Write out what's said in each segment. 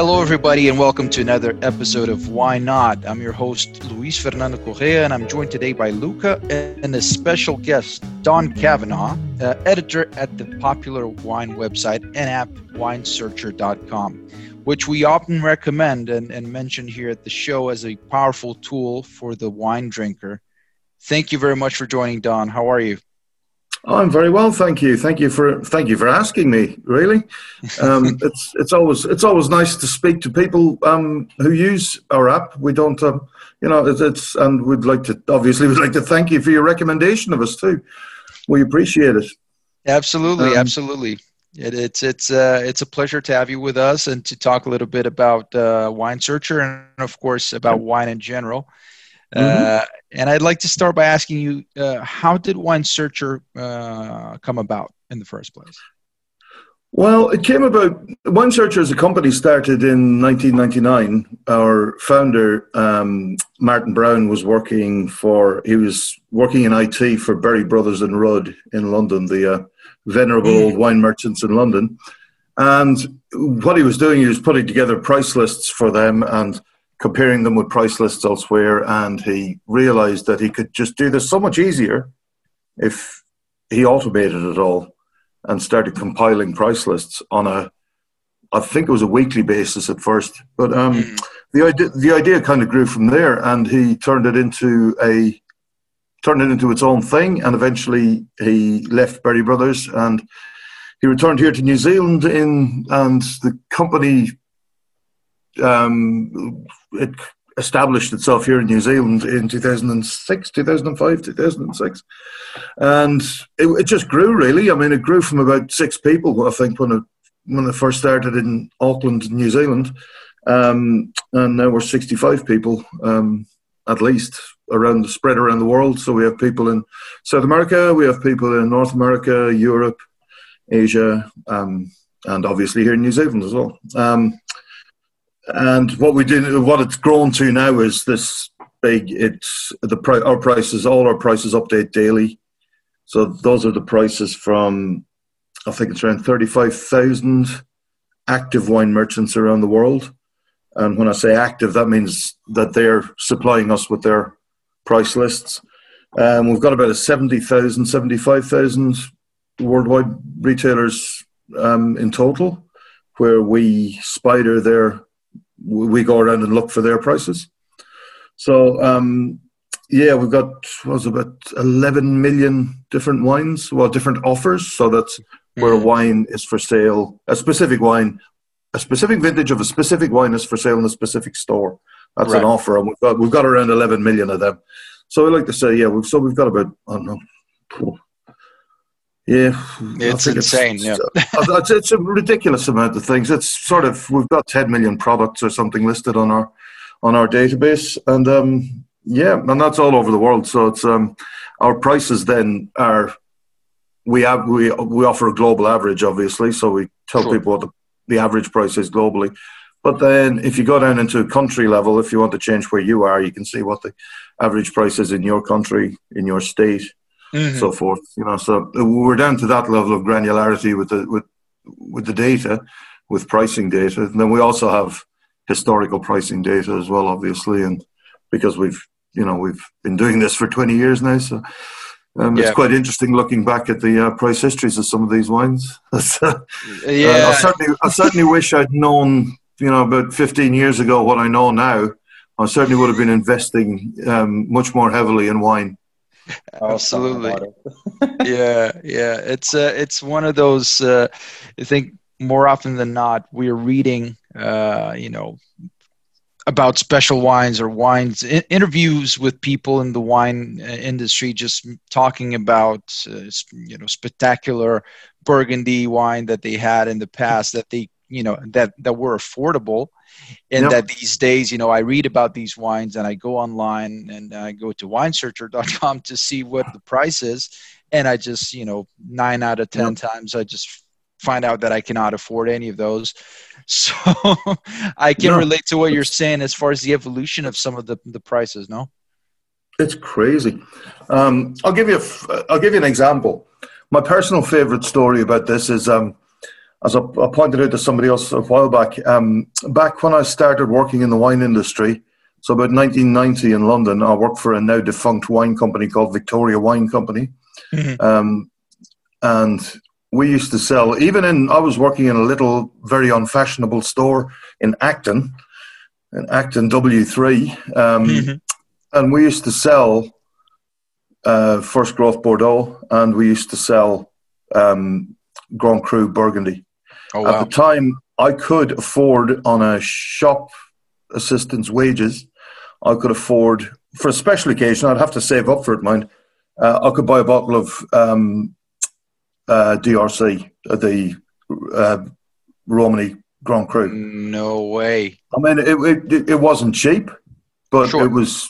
Hello, everybody, and welcome to another episode of Why Not. I'm your host, Luis Fernando Correa, and I'm joined today by Luca and a special guest, Don Kavanagh, uh, editor at the popular wine website and app winesearcher.com, which we often recommend and, and mention here at the show as a powerful tool for the wine drinker. Thank you very much for joining, Don. How are you? I'm very well, thank you. Thank you for thank you for asking me. Really, um, it's it's always it's always nice to speak to people um, who use our app. We don't, um, you know, it's, it's and we'd like to obviously we'd like to thank you for your recommendation of us too. We appreciate it. Absolutely, um, absolutely. It, it's it's uh, it's a pleasure to have you with us and to talk a little bit about uh, Wine Searcher and of course about wine in general. Mm-hmm. Uh, and I'd like to start by asking you, uh, how did Wine Searcher uh, come about in the first place? Well, it came about. Wine Searcher as a company started in 1999. Our founder, um, Martin Brown, was working for. He was working in IT for Berry Brothers and Rudd in London, the uh, venerable mm. old wine merchants in London. And what he was doing, he was putting together price lists for them and comparing them with price lists elsewhere, and he realized that he could just do this so much easier if he automated it all and started compiling price lists on a I think it was a weekly basis at first, but um, mm. the idea the idea kind of grew from there, and he turned it into a turned it into its own thing, and eventually he left Berry Brothers and he returned here to New Zealand in and the company um, it established itself here in New Zealand in 2006, 2005, 2006. And it, it, just grew really. I mean, it grew from about six people, I think, when it, when it first started in Auckland, New Zealand. Um, and now we're 65 people, um, at least, around spread around the world. So we have people in South America, we have people in North America, Europe, Asia, um, and obviously here in New Zealand as well. And what we did, what it's grown to now is this big. It's the our prices. All our prices update daily. So those are the prices from, I think it's around thirty-five thousand active wine merchants around the world. And when I say active, that means that they're supplying us with their price lists. Um, we've got about a 70,000, 75,000 worldwide retailers um, in total, where we spider their we go around and look for their prices. So um, yeah, we've got was about eleven million different wines, well, different offers. So that's where a mm. wine is for sale, a specific wine, a specific vintage of a specific wine is for sale in a specific store. That's right. an offer, and we've got we've got around eleven million of them. So we like to say, yeah, we've, so we've got about I don't know yeah, it's insane. It's, yeah, it's, it's, a ridiculous amount of things. It's sort of we've got 10 million products or something listed on our on our database, and um, yeah, and that's all over the world. So it's um, our prices then are we have we we offer a global average, obviously. So we tell sure. people what the, the average price is globally. But then, if you go down into country level, if you want to change where you are, you can see what the average price is in your country, in your state, mm-hmm. so forth. You know, so we're down to that level of granularity with the with with the data, with pricing data, and then we also have historical pricing data as well, obviously, and because we've you know we've been doing this for 20 years now, so. Um, yeah. It's quite interesting looking back at the uh, price histories of some of these wines. uh, yeah, I certainly, I certainly wish I'd known, you know, about 15 years ago what I know now. I certainly would have been investing um, much more heavily in wine Absolutely. yeah, yeah. It's uh, it's one of those. Uh, I think more often than not, we're reading, uh, you know, about special wines or wines I- interviews with people in the wine uh, industry, just talking about uh, you know spectacular Burgundy wine that they had in the past that they you know that that were affordable and yep. that these days you know i read about these wines and i go online and i go to winesearcher.com to see what the price is and i just you know nine out of ten yep. times i just find out that I cannot afford any of those. So I can no. relate to what you're saying as far as the evolution of some of the, the prices. No, it's crazy. Um, I'll give you a, I'll give you an example. My personal favorite story about this is, um, as I, I, pointed out to somebody else a while back. Um, back when I started working in the wine industry, so about 1990 in London, I worked for a now defunct wine company called Victoria Wine Company. Mm-hmm. Um, and we used to sell even in i was working in a little very unfashionable store in acton in acton w3 um, mm-hmm. and we used to sell uh, first growth bordeaux and we used to sell um, grand cru burgundy oh, wow. at the time i could afford on a shop assistant's wages i could afford for a special occasion i'd have to save up for it mind uh, i could buy a bottle of um, uh, DRC, uh, the uh, Romanée Grand Cru. No way. I mean, it it, it wasn't cheap, but sure. it was,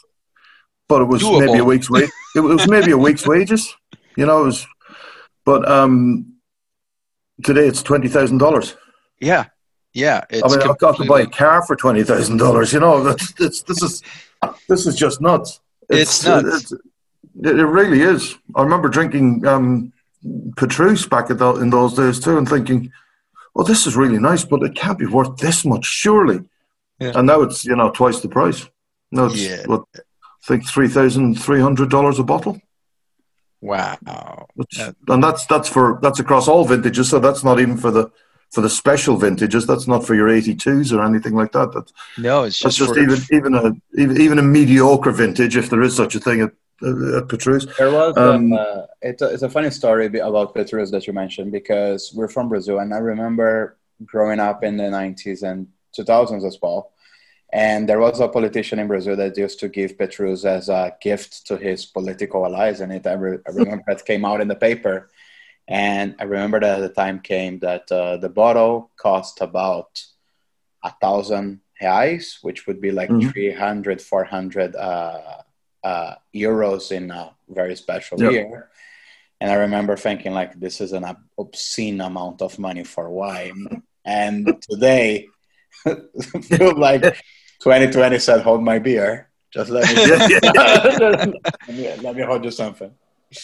but it was Doable. maybe a week's wage. it was maybe a week's wages. You know, it was, but um, today it's twenty thousand dollars. Yeah, yeah. I mean, I've got to buy a car for twenty thousand dollars. You know, that's, that's, this is this is just nuts. It's, it's nuts. It's, it, it really is. I remember drinking um, Petrus back the, in those days too, and thinking, "Well, this is really nice, but it can't be worth this much, surely." Yeah. And now it's you know twice the price. No, it's yeah. what I think three thousand three hundred dollars a bottle. Wow! Which, and that's that's for that's across all vintages. So that's not even for the for the special vintages. That's not for your eighty twos or anything like that. That's, no, it's just, just even even a even, even a mediocre vintage, if there is such a thing uh, at Petrus. There was um, uh, it's, a, it's a funny story about Petrus that you mentioned because we're from Brazil and I remember growing up in the 90s and 2000s as well. And there was a politician in Brazil that used to give Petrus as a gift to his political allies. And it, I, re- I remember that came out in the paper. And I remember that the time came that uh, the bottle cost about a thousand reais, which would be like mm-hmm. 300, 400 uh, uh, euros in a very special yep. year. And I remember thinking, like, this is an obscene amount of money for wine. And today, feel like 2020 said, hold my beer. Just let me, let me, let me hold you something.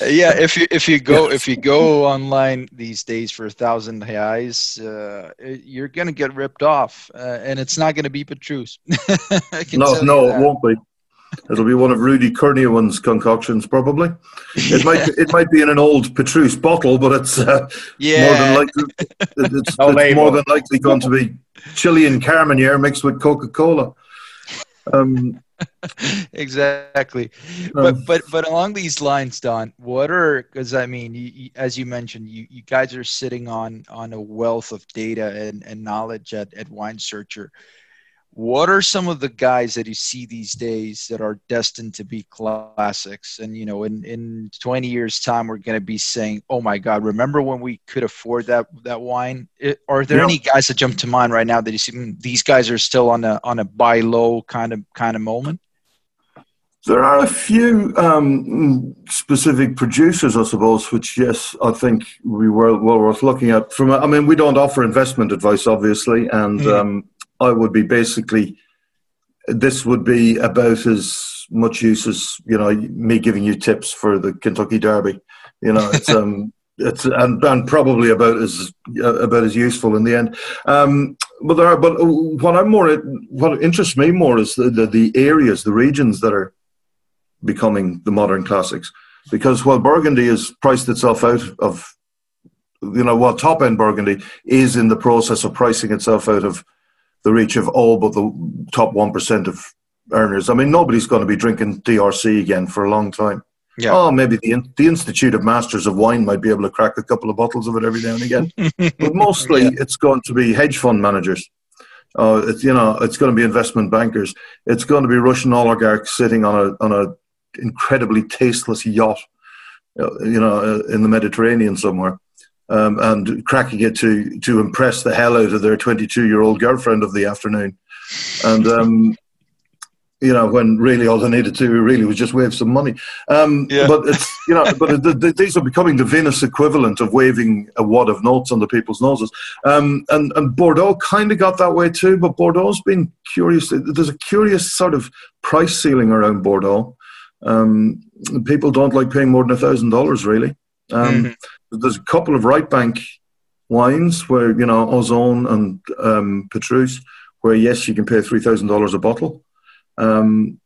yeah, if you if you go if you go online these days for a thousand reais, uh, you're gonna get ripped off, uh, and it's not gonna be Petrus. no, no, it won't be. It'll be one of Rudy Kurniawan's concoctions, probably. It might it might be in an old Petrus bottle, but it's uh, yeah. more than likely it's, no it's more than likely going to be Chilean Carmenere mixed with Coca Cola. Um, exactly, but um, but but along these lines, Don, what are because I mean, you, you, as you mentioned, you, you guys are sitting on on a wealth of data and, and knowledge at, at Wine Searcher what are some of the guys that you see these days that are destined to be classics and you know in, in 20 years time we're going to be saying oh my god remember when we could afford that that wine it, are there any guys that jump to mind right now that you see mm, these guys are still on a on a buy low kind of kind of moment there are a few um, specific producers, I suppose, which yes, I think we were well worth looking at. From I mean, we don't offer investment advice, obviously, and mm-hmm. um, I would be basically, this would be about as much use as you know me giving you tips for the Kentucky Derby. You know, it's um, it's and, and probably about as uh, about as useful in the end. Um, but there are, but what I'm more what interests me more is the, the, the areas, the regions that are becoming the modern classics. Because while Burgundy has priced itself out of, you know, while top end Burgundy is in the process of pricing itself out of the reach of all but the top 1% of earners. I mean, nobody's going to be drinking DRC again for a long time. Yeah. Oh, maybe the the Institute of Masters of Wine might be able to crack a couple of bottles of it every now and again, but mostly yeah. it's going to be hedge fund managers. Uh, it's you know it's going to be investment bankers. It's going to be Russian oligarchs sitting on a on a incredibly tasteless yacht, uh, you know, uh, in the Mediterranean somewhere um, and cracking it to to impress the hell out of their 22 year old girlfriend of the afternoon. And um, you know, when really all they needed to really was just wave some money. Um, yeah. But it's you know, but the, the, these are becoming the Venus equivalent of waving a wad of notes under people's noses. Um, and and Bordeaux kind of got that way too, but Bordeaux's been curious. There's a curious sort of price ceiling around Bordeaux. Um, people don't like paying more than a thousand dollars really. Um, mm-hmm. There's a couple of right bank wines where you know Ausone and um, Petrus, where yes, you can pay three thousand dollars a bottle. Um,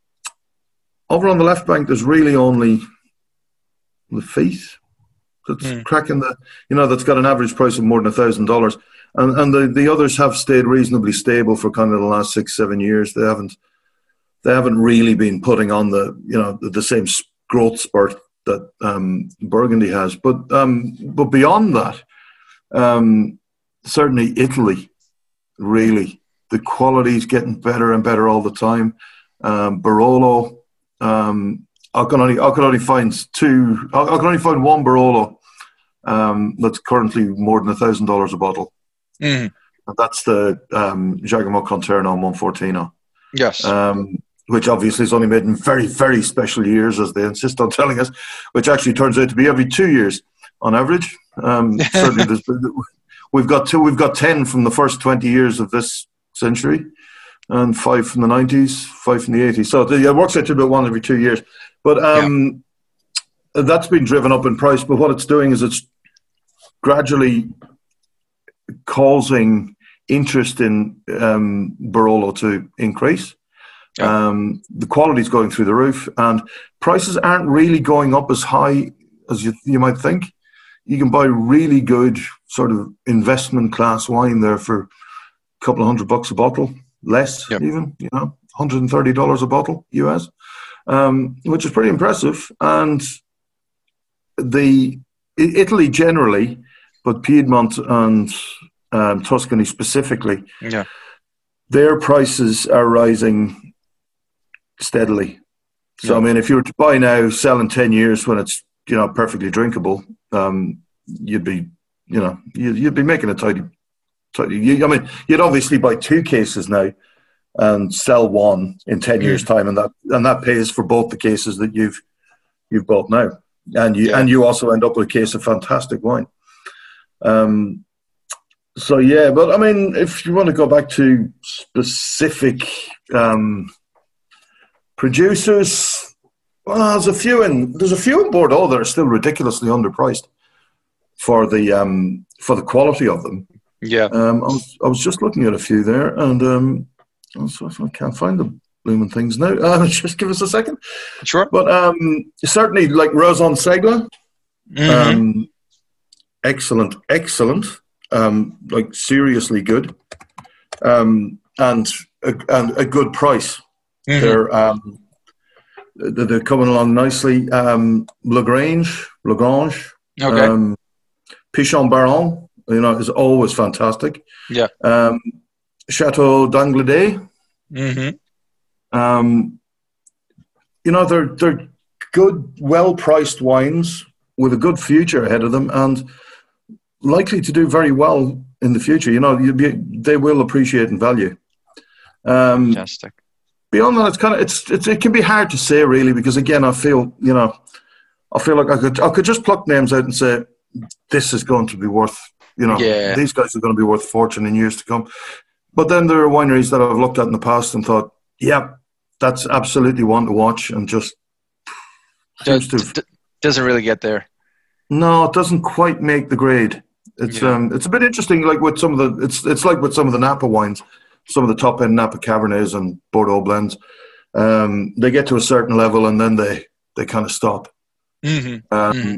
over on the left bank, there's really only Lafite that's mm. cracking the, you know, that's got an average price of more than a thousand dollars, and and the the others have stayed reasonably stable for kind of the last six seven years. They haven't they haven't really been putting on the you know the, the same growth spurt that um, Burgundy has, but um, but beyond that, um, certainly Italy, really the quality is getting better and better all the time um, Barolo. Um, I can only I can only find two. I, I can only find one Barolo um, that's currently more than a thousand dollars a bottle. Mm. that's the um, Giacomo Conterno Monfortino. Yes. Um, which obviously is only made in very, very special years, as they insist on telling us, which actually turns out to be every two years on average. Um, certainly, we've got two. We've got ten from the first twenty years of this century, and five from the 90s, five from the 80s. So it works out to about one every two years. But um, yeah. that's been driven up in price. But what it's doing is it's gradually causing interest in um, Barolo to increase. Yeah. Um, the quality is going through the roof, and prices aren't really going up as high as you, you might think. You can buy really good sort of investment class wine there for a couple of hundred bucks a bottle less yep. even, you know, $130 a bottle US, um, which is pretty impressive. And the Italy generally, but Piedmont and um, Tuscany specifically, yeah. their prices are rising steadily. So, I mean, if you were to buy now, sell in 10 years when it's, you know, perfectly drinkable, um, you'd be, you know, you'd be making a tidy tidy. I mean, you'd obviously buy two cases now and sell one in ten years' time, and that and that pays for both the cases that you've you've bought now, and you yeah. and you also end up with a case of fantastic wine. Um, so yeah, but I mean, if you want to go back to specific um, producers, well, there's a few in there's a few in Bordeaux that are still ridiculously underpriced for the um, for the quality of them. Yeah. Um, I was I was just looking at a few there, and um, I can't find the blooming things now. Uh, just give us a second. Sure. But um, certainly, like Rauzan-Ségla, mm-hmm. um, excellent, excellent, um, like seriously good, um, and a, and a good price. Mm-hmm. They're um, they're coming along nicely. Um, Lagrange, Lagrange, okay. um, Pichon Baron, you know, is always fantastic. Yeah. Um, Chateau d'Angludet. Mm-hmm. Um, you know, they're they're good, well priced wines with a good future ahead of them, and likely to do very well in the future. You know, be, they will appreciate in value. Um, Fantastic. Beyond that, it's kind of it's, it's it can be hard to say really because again, I feel you know, I feel like I could I could just pluck names out and say this is going to be worth you know, yeah. these guys are going to be worth a fortune in years to come. But then there are wineries that I've looked at in the past and thought, yeah, that's absolutely one to watch and just does, to, doesn't really get there. No, it doesn't quite make the grade. It's yeah. um, it's a bit interesting. Like with some of the, it's it's like with some of the Napa wines, some of the top end Napa Cabernets and Bordeaux blends. Um, they get to a certain level and then they they kind of stop. Mm-hmm. Um, mm-hmm.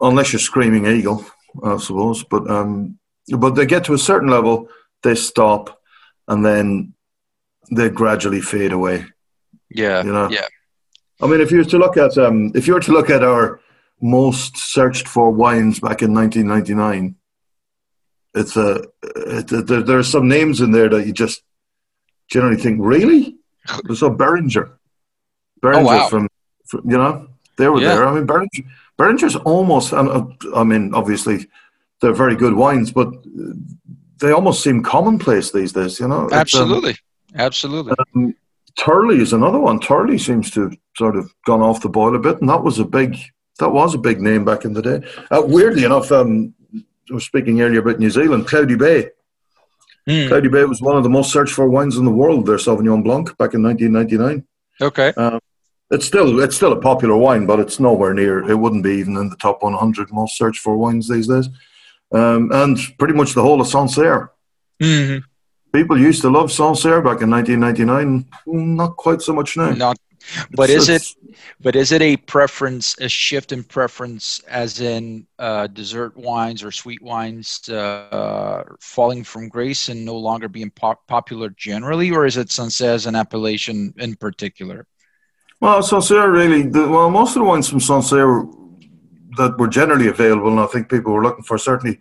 Unless you're screaming eagle, I suppose. But um, but they get to a certain level, they stop, and then they gradually fade away. Yeah, you know. Yeah. I mean, if you were to look at um, if you were to look at our most searched for wines back in 1999, it's a it, there, there are some names in there that you just generally think, really? So Beringer, Beringer oh, wow. from, from, you know they were yeah. there. I mean Beringer Beringer's almost, and uh, I mean, obviously, they're very good wines, but they almost seem commonplace these days. You know, absolutely, um, absolutely. Um, Turley is another one. Turley seems to have sort of gone off the boil a bit, and that was a big that was a big name back in the day. Uh, weirdly enough, um, I was speaking earlier about New Zealand. Cloudy Bay. Mm. Cloudy Bay was one of the most searched for wines in the world. Their Sauvignon Blanc back in 1999. Okay. Um, it's still it's still a popular wine, but it's nowhere near. It wouldn't be even in the top 100 most searched for wines these days. Um, and pretty much the whole of Sancerre. Mm-hmm. People used to love Sancerre back in 1999. Not quite so much now. Not, but it's, is it? But is it a preference, a shift in preference, as in uh, dessert wines or sweet wines uh, falling from grace and no longer being pop- popular generally, or is it Sancerre as an appellation in particular? Well, Sancerre really, the, well, most of the wines from Sancerre that were generally available, and I think people were looking for, certainly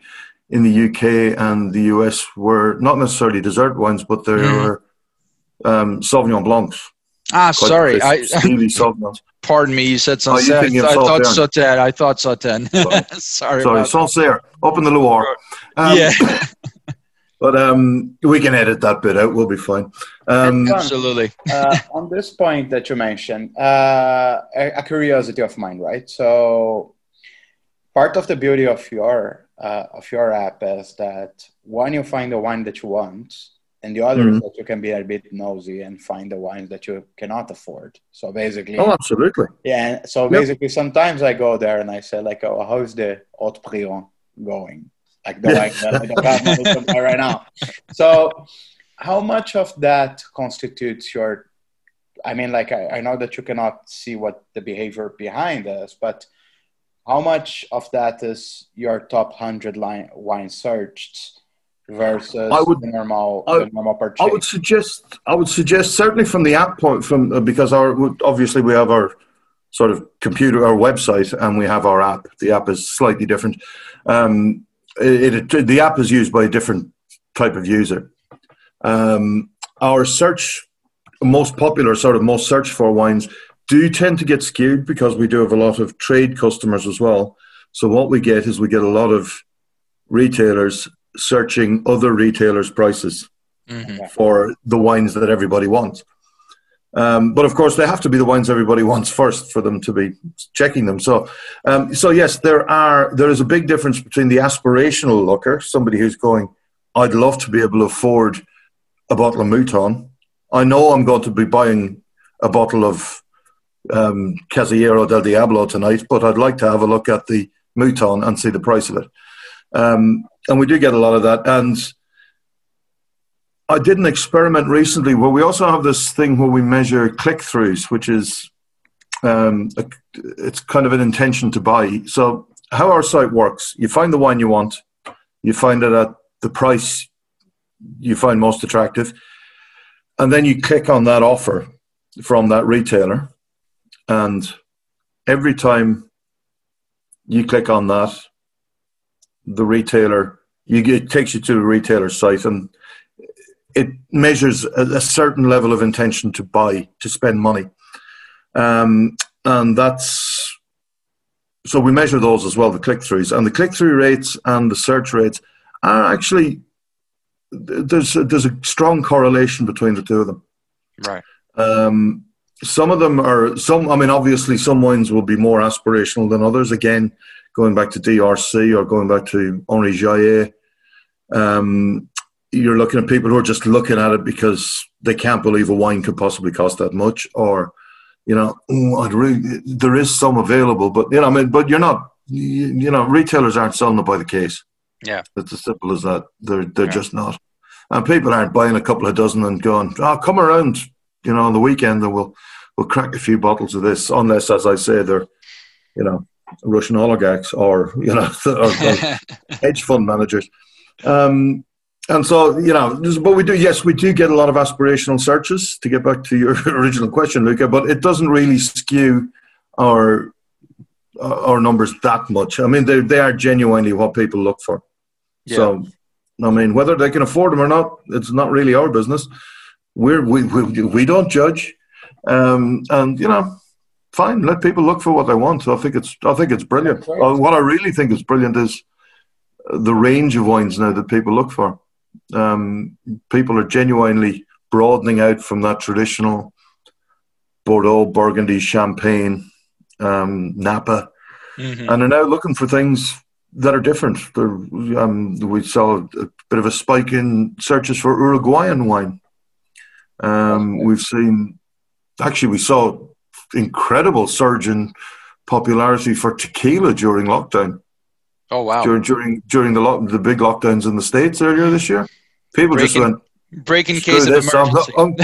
in the UK and the US, were not necessarily dessert wines, but they mm. were um, Sauvignon Blancs. Ah, sorry. I, pardon me, you said Sancerre. Oh, I, I thought Sauternes. I thought Sauternes. sorry. Sorry, Sancerre, up in the Loire. Um, yeah. But um, we can edit that bit out. We'll be fine. Um, Absolutely. uh, on this point that you mentioned, uh, a, a, curiosity of mine, right? So, part of the beauty of your uh, of your app is that when you find the wine that you want, and the other mm-hmm. is that you can be a bit nosy and find the wines that you cannot afford. So basically, oh, absolutely, yeah. So basically, yep. sometimes I go there and I say like, "Oh, how's the Haut Brion going?" like the like that I don't have right now. So, how much of that constitutes your? I mean, like I, I know that you cannot see what the behavior behind is, but how much of that is your top hundred line wine searched versus I would, the normal I, the normal purchase? I would suggest I would suggest certainly from the app point from uh, because our obviously we have our sort of computer our website and we have our app. The app is slightly different. Um, it, it, the app is used by a different type of user. Um, our search, most popular, sort of most searched for wines, do tend to get skewed because we do have a lot of trade customers as well. So what we get is we get a lot of retailers searching other retailers' prices mm-hmm. for the wines that everybody wants. Um, but of course, they have to be the wines everybody wants first for them to be checking them. So, um, so yes, there are there is a big difference between the aspirational looker, somebody who's going, "I'd love to be able to afford a bottle of Mouton. I know I'm going to be buying a bottle of um, Casillero del Diablo tonight, but I'd like to have a look at the Mouton and see the price of it." Um, and we do get a lot of that, and I did an experiment recently where we also have this thing where we measure click throughs, which is um, a, it's kind of an intention to buy. So how our site works, you find the wine you want, you find it at the price you find most attractive, and then you click on that offer from that retailer, and every time you click on that, the retailer you get, it takes you to the retailer site and it measures a, a, certain level of intention to buy, to spend money. Um, and that's so we measure those as well, the click throughs. And the click through rates and the search rates are actually, there's a, there's a strong correlation between the two of them. Right. Um, some of them are, some, I mean, obviously, some wines will be more aspirational than others. Again, going back to DRC or going back to Henri Jayer. Um, you're looking at people who are just looking at it because they can't believe a wine could possibly cost that much, or you know, oh, I'd really, there is some available, but you know, I mean, but you're not, you, you know, retailers aren't selling it by the case. Yeah, it's as simple as that. They're they're yeah. just not, and people aren't buying a couple of dozen and going, oh, come around, you know, on the weekend and we'll we'll crack a few bottles of this, unless, as I say, they're, you know, Russian oligarchs or you know, or, or hedge fund managers. Um, and so you know but we do yes we do get a lot of aspirational searches to get back to your original question luca but it doesn't really skew our uh, our numbers that much i mean they, they are genuinely what people look for yeah. so i mean whether they can afford them or not it's not really our business We're, we, we, we don't judge um, and you know fine let people look for what they want i think it's i think it's brilliant uh, what i really think is brilliant is the range of wines now that people look for um, people are genuinely broadening out from that traditional Bordeaux, Burgundy, Champagne, um, Napa, mm-hmm. and are now looking for things that are different. Um, we saw a bit of a spike in searches for Uruguayan wine. Um, we've seen, actually, we saw incredible surge in popularity for tequila during lockdown. Oh wow! During during during the lock, the big lockdowns in the states earlier this year, people breaking, just went breaking case of emergency. Um,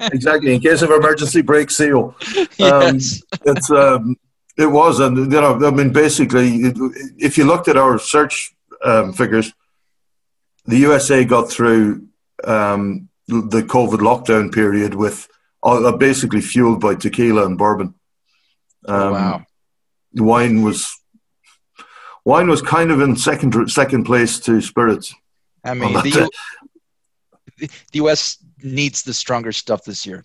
exactly, in case of emergency, break seal. Um, yes. it's um, it was, and you know, I mean, basically, if you looked at our search um, figures, the USA got through um, the COVID lockdown period with uh, basically fueled by tequila and bourbon. Oh, wow. Wine was wine was kind of in second second place to spirits. I mean, the, U- the U.S. needs the stronger stuff this year.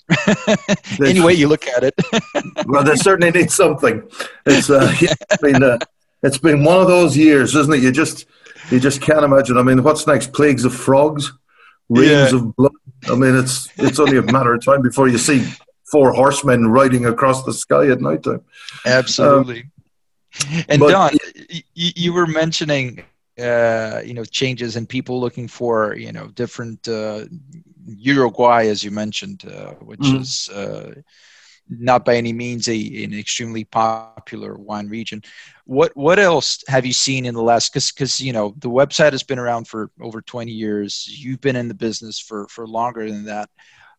Any way you look at it. well, they certainly need something. It's uh, it's been uh, it's been one of those years, isn't it? You just you just can't imagine. I mean, what's next? Plagues of frogs, rains yeah. of blood. I mean, it's it's only a matter of time before you see four horsemen riding across the sky at night time. Absolutely. Um, and but, Don, you, you were mentioning uh, you know changes and people looking for you know different uh, Uruguay, as you mentioned, uh, which mm. is uh, not by any means a, an extremely popular wine region. What what else have you seen in the last? Because because you know the website has been around for over twenty years. You've been in the business for for longer than that.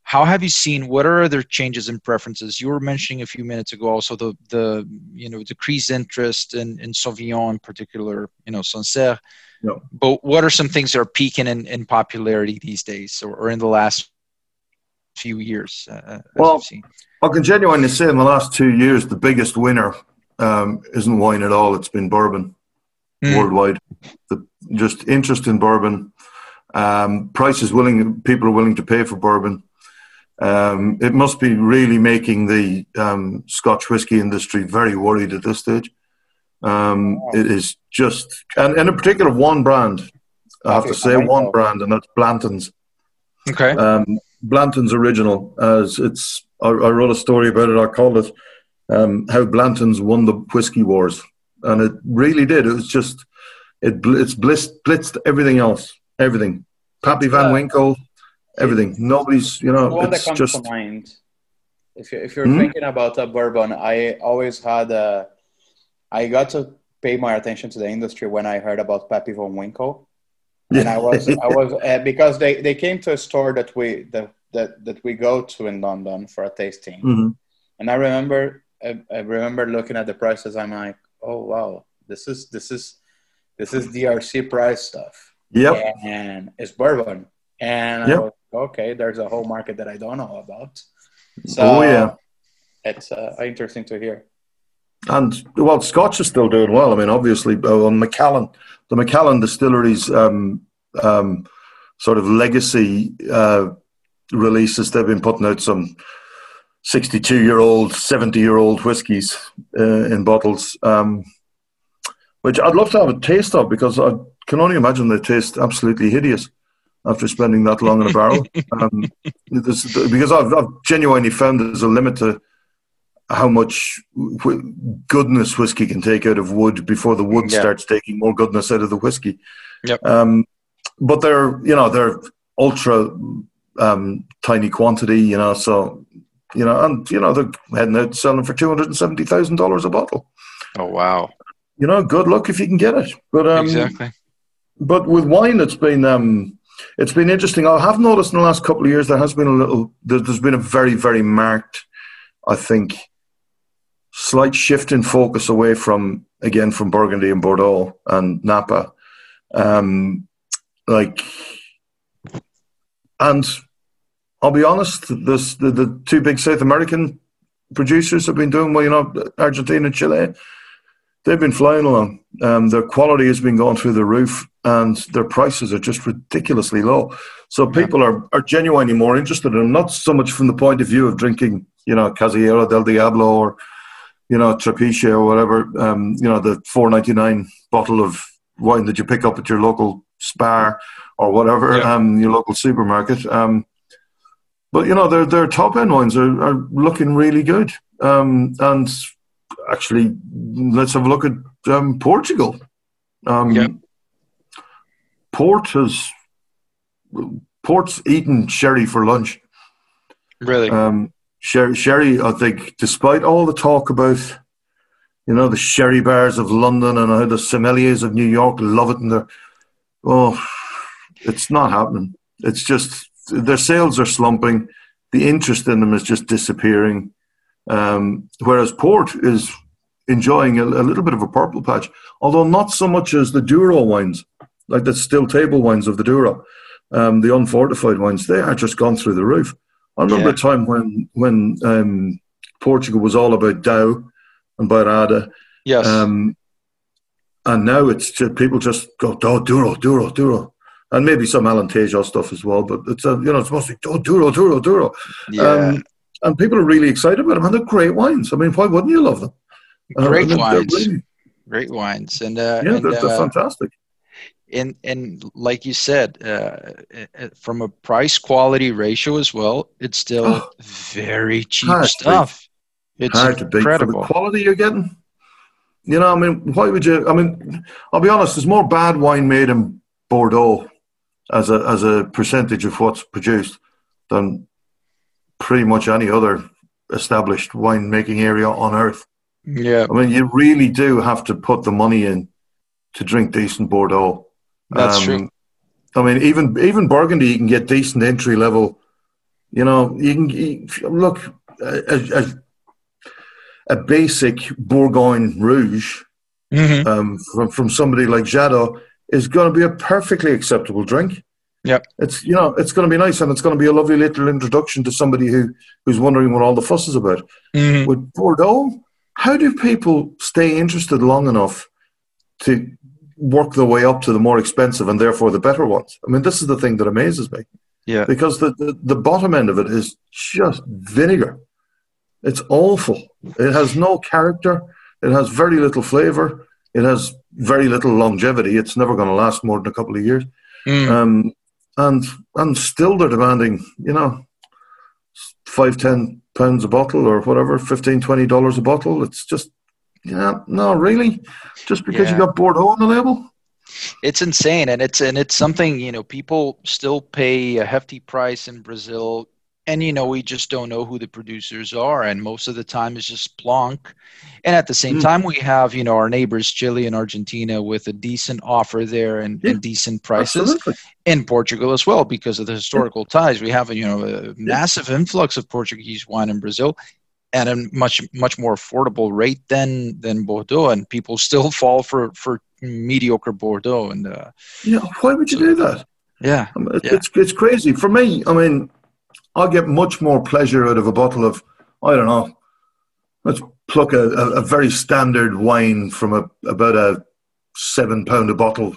How have you seen? What are other changes in preferences? You were mentioning a few minutes ago also the the you know decreased interest in in Sauvignon in particular. You know Sancerre. No. But what are some things that are peaking in, in popularity these days, or, or in the last few years? Uh, well, I can genuinely say in the last two years, the biggest winner um, isn't wine at all. It's been bourbon mm. worldwide. The, just interest in bourbon, um, prices willing, people are willing to pay for bourbon. Um, it must be really making the um, Scotch whisky industry very worried at this stage. Um, it is just, and, and in particular, one brand. I have to say one brand, and that's Blanton's. Okay. Blanton's original, as it's. I, I, wrote a story about it. I called it um, "How Blanton's Won the Whiskey Wars," and it really did. It was just, it it's blitzed, blitzed everything else, everything. Pappy Van Winkle, everything. Nobody's, you know, one that comes just. To mind. If you're, if you're hmm? thinking about a bourbon, I always had a I got to pay my attention to the industry when I heard about Pappy Van Winkle. And I was, I was uh, because they, they came to a store that we that, that, that we go to in London for a tasting, mm-hmm. and I remember I, I, remember looking at the prices. I'm like, oh wow, this is this is this is DRC price stuff. Yep. And it's bourbon, and yep. Was, okay, there's a whole market that I don't know about. So, oh yeah, it's uh, interesting to hear. And well, Scotch is still doing well. I mean, obviously, uh, on Macallan, the Macallan distilleries um, um, sort of legacy uh, releases, they've been putting out some 62 year old, 70 year old whiskies uh, in bottles, um, which I'd love to have a taste of because I can only imagine they taste absolutely hideous after spending that long in a barrel. Um, because I've, I've genuinely found there's a limit to how much goodness whiskey can take out of wood before the wood yeah. starts taking more goodness out of the whiskey. Yep. Um, but they're you know they're ultra um, tiny quantity, you know. So you know, and you know they're heading out selling for two hundred and seventy thousand dollars a bottle. Oh wow! You know, good luck if you can get it. But um, exactly. But with wine, it's been um, it's been interesting. I have noticed in the last couple of years there has been a little. There's been a very very marked, I think, slight shift in focus away from again from Burgundy and Bordeaux and Napa. Um, like, and I'll be honest, this, the, the two big South American producers have been doing well. You know, Argentina Chile, they've been flying along. Um, their quality has been going through the roof, and their prices are just ridiculously low. So people are, are genuinely more interested in them, not so much from the point of view of drinking, you know, Casillero del Diablo or you know, Trapiche or whatever, um, you know, the four ninety nine bottle of wine that you pick up at your local spar or whatever, yeah. um, your local supermarket. Um, but you know, their their top end wines are, are looking really good. Um, and actually, let's have a look at um, Portugal. Um, Yep. Port has Port's eaten sherry for lunch. Really? Um, sherry, sherry, I think, despite all the talk about, you know, the sherry bars of London and how the sommeliers of New York love it, and they're, oh, it's not happening. It's just their sales are slumping. The interest in them is just disappearing. Um, whereas Port is enjoying a, a little bit of a purple patch, although not so much as the Douro wines, like the still table wines of the Douro, um, the unfortified wines. They are just gone through the roof. I remember Yeah. a time when when um, Portugal was all about Dão and Bairrada, yes. um, and now it's just, people just go oh, Douro, Douro, Douro, and maybe some Alentejo stuff as well. But it's a, you know it's mostly oh, Douro, Douro, Douro, yeah. um, and people are really excited about them, and they're great wines. I mean, why wouldn't you love them? Uh, Great they're wines. really- Great wines. And, uh, yeah, and, they're, they're uh, fantastic. And and like you said, uh, uh, from a price quality ratio as well, it's still Oh. very cheap stuff. It's hard to beat for the quality you're getting. You know, I mean, why would you? I mean, I'll be honest. There's more bad wine made in Bordeaux as a as a percentage of what's produced than pretty much any other established winemaking area on earth. Yeah, I mean, you really do have to put the money in to drink decent Bordeaux. That's true. I mean, even even Burgundy, you can get decent entry level. You know, you can you, look a, a, a basic Bourgogne Rouge Mhm. um, from from somebody like Jadot is going to be a perfectly acceptable drink. Yeah, It's you know it's going to be nice and it's going to be a lovely little introduction to somebody who who's wondering what all the fuss is about. Mhm. With Bordeaux, how do people stay interested long enough to work their way up to the more expensive and therefore the better ones? I mean, this is the thing that amazes me yeah, because the, the, the bottom end of it is just vinegar. It's awful. It has no character. It has very little flavor. It has very little longevity. It's never going to last more than a couple of years. Mm. Um, and and still they're demanding, you know, five, ten pounds a bottle or whatever, 15 20 dollars a bottle. It's just, yeah, no, really, just because you got Bordeaux on the label. it's insane, and it's and it's something you know people still pay a hefty price in Brazil, and you know we just don't know who the producers are, and most of the time it's just plonk. And at the same Mm. time, we have you know our neighbors Chile and Argentina with a decent offer there and, Yeah, and decent prices. Absolutely. in Portugal as well because of the historical ties. We have you know a massive influx of Portuguese wine in Brazil at a much much more affordable rate than than Bordeaux, and people still fall for for mediocre Bordeaux. And uh, Yeah, why would you do that? yeah, I mean, it- Yeah. It's it's crazy for me. I mean, I get much more pleasure out of a bottle of I don't know. Let's pluck a, a, a very standard wine from a about a seven pound a bottle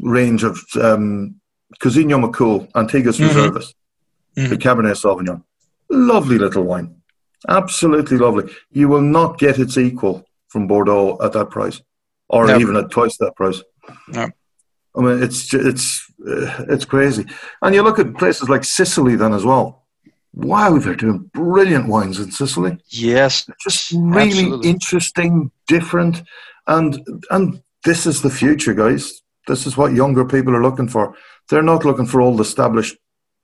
range of um, Macul, Antiguas Mhm. Reservas, Mhm. the Cabernet Sauvignon. Lovely little wine, absolutely lovely. You will not get its equal from Bordeaux at that price, or No. even at twice that price. No. I mean, it's it's uh, it's crazy. And you look at places like Sicily then as well. Wow, they're doing brilliant wines in Sicily. yes, Just really Absolutely. interesting, different, and and this is the future, guys. This is what younger people are looking for. They're not looking for old established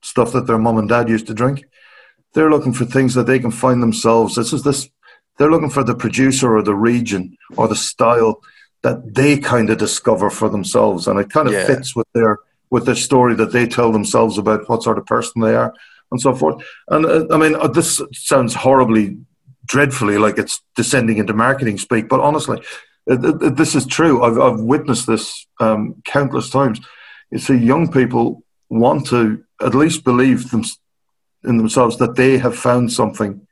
stuff that their mom and dad used to drink. They're looking for things that they can find themselves. This is this. They're looking for the producer or the region or the style that they kind of discover for themselves, and it kind of Yeah. fits with their with their story that they tell themselves about what sort of person they are and so forth. And uh, I mean, uh, this sounds horribly, dreadfully like it's descending into marketing speak, but honestly, it- this is true. I've I've witnessed this um, countless times. You see, young people want to at least believe them, in themselves that they have found something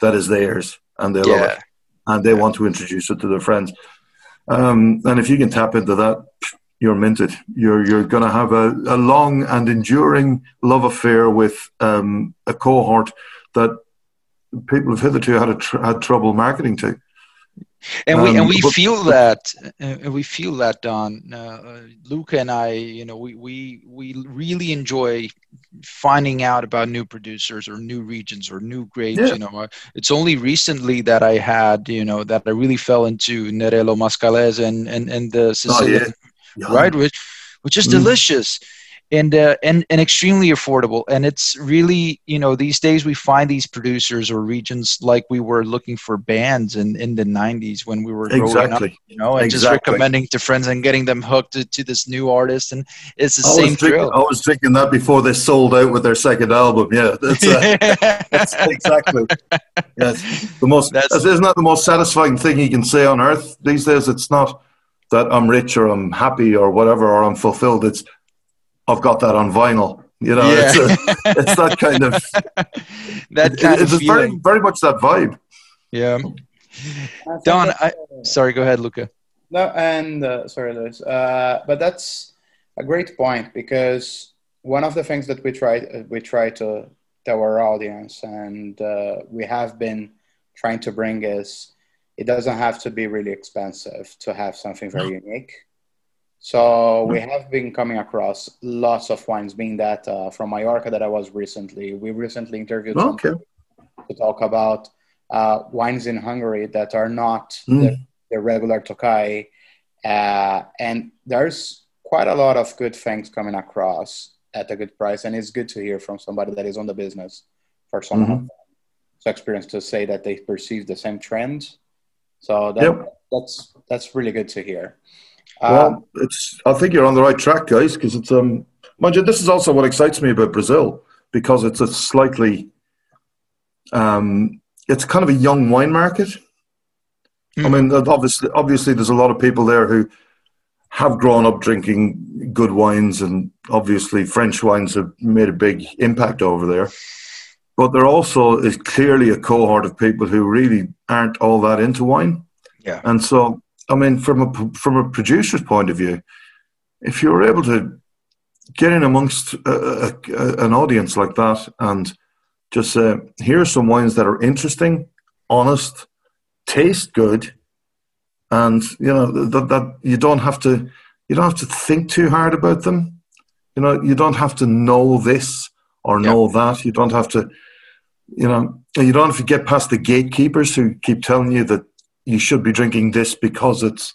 that is theirs and they love it and they want to introduce it to their friends. Um, and if you can tap into that, you're minted. You're you're going to have a, a long and enduring love affair with um, a cohort that people have hitherto had a tr- had trouble marketing to. And we um, and we but, feel that and we feel that don uh, luca and i you know we we we really enjoy finding out about new producers or new regions or new grapes yeah. you know uh, it's only recently that i had you know that i really fell into nerello mascalese and and, and the sicilian oh, yeah. right which which is mm. delicious and uh, and and extremely affordable. And it's really you know these days we find these producers or regions like we were looking for bands in in the '90s when we were growing exactly. up, you know, and exactly. just recommending to friends and getting them hooked to, to this new artist. And it's the I same thrill. I was thinking that before they sold out with their second album. Yeah, that's, uh, that's exactly. Yes, the most. That's, isn't that the most satisfying thing you can say on earth these days? It's not that I'm rich or I'm happy or whatever or I'm fulfilled. It's I've got that on vinyl. You know, yeah. it's, a, it's that kind of that kind it, of very very much that vibe. Yeah. Don, I, sorry, go ahead, Luca. No, and uh, sorry, Luis. Uh, but that's a great point because one of the things that we try uh, we try to tell our audience, and uh, we have been trying to bring is it doesn't have to be really expensive to have something very unique. So we have been coming across lots of wines, being that uh, from Mallorca that I was recently. We recently interviewed okay. to talk about uh, wines in Hungary that are not mm. the, the, regular Tokai. Uh, and there's quite a lot of good things coming across at a good price. And it's good to hear from somebody that is on the business for some mm-hmm. so experience to say that they perceive the same trend. So that, yep. that's that's really good to hear. Well, um, it's. I think you're on the right track, guys, because it's. Um, mind you, this is also what excites me about Brazil because it's a slightly. Um, it's kind of a young wine market. Mm. I mean, obviously, obviously, there's a lot of people there who have grown up drinking good wines, and obviously, French wines have made a big impact over there. But there also is clearly a cohort of people who really aren't all that into wine. Yeah. And so I mean, from a from a producer's point of view, if you're able to get in amongst a, a, an audience like that and just say, here are some wines that are interesting, honest, taste good, and you know that that you don't have to you don't have to think too hard about them. You know, you don't have to know this or know that. You don't have to, you know, you don't have to get past the gatekeepers who keep telling you that you should be drinking this because it's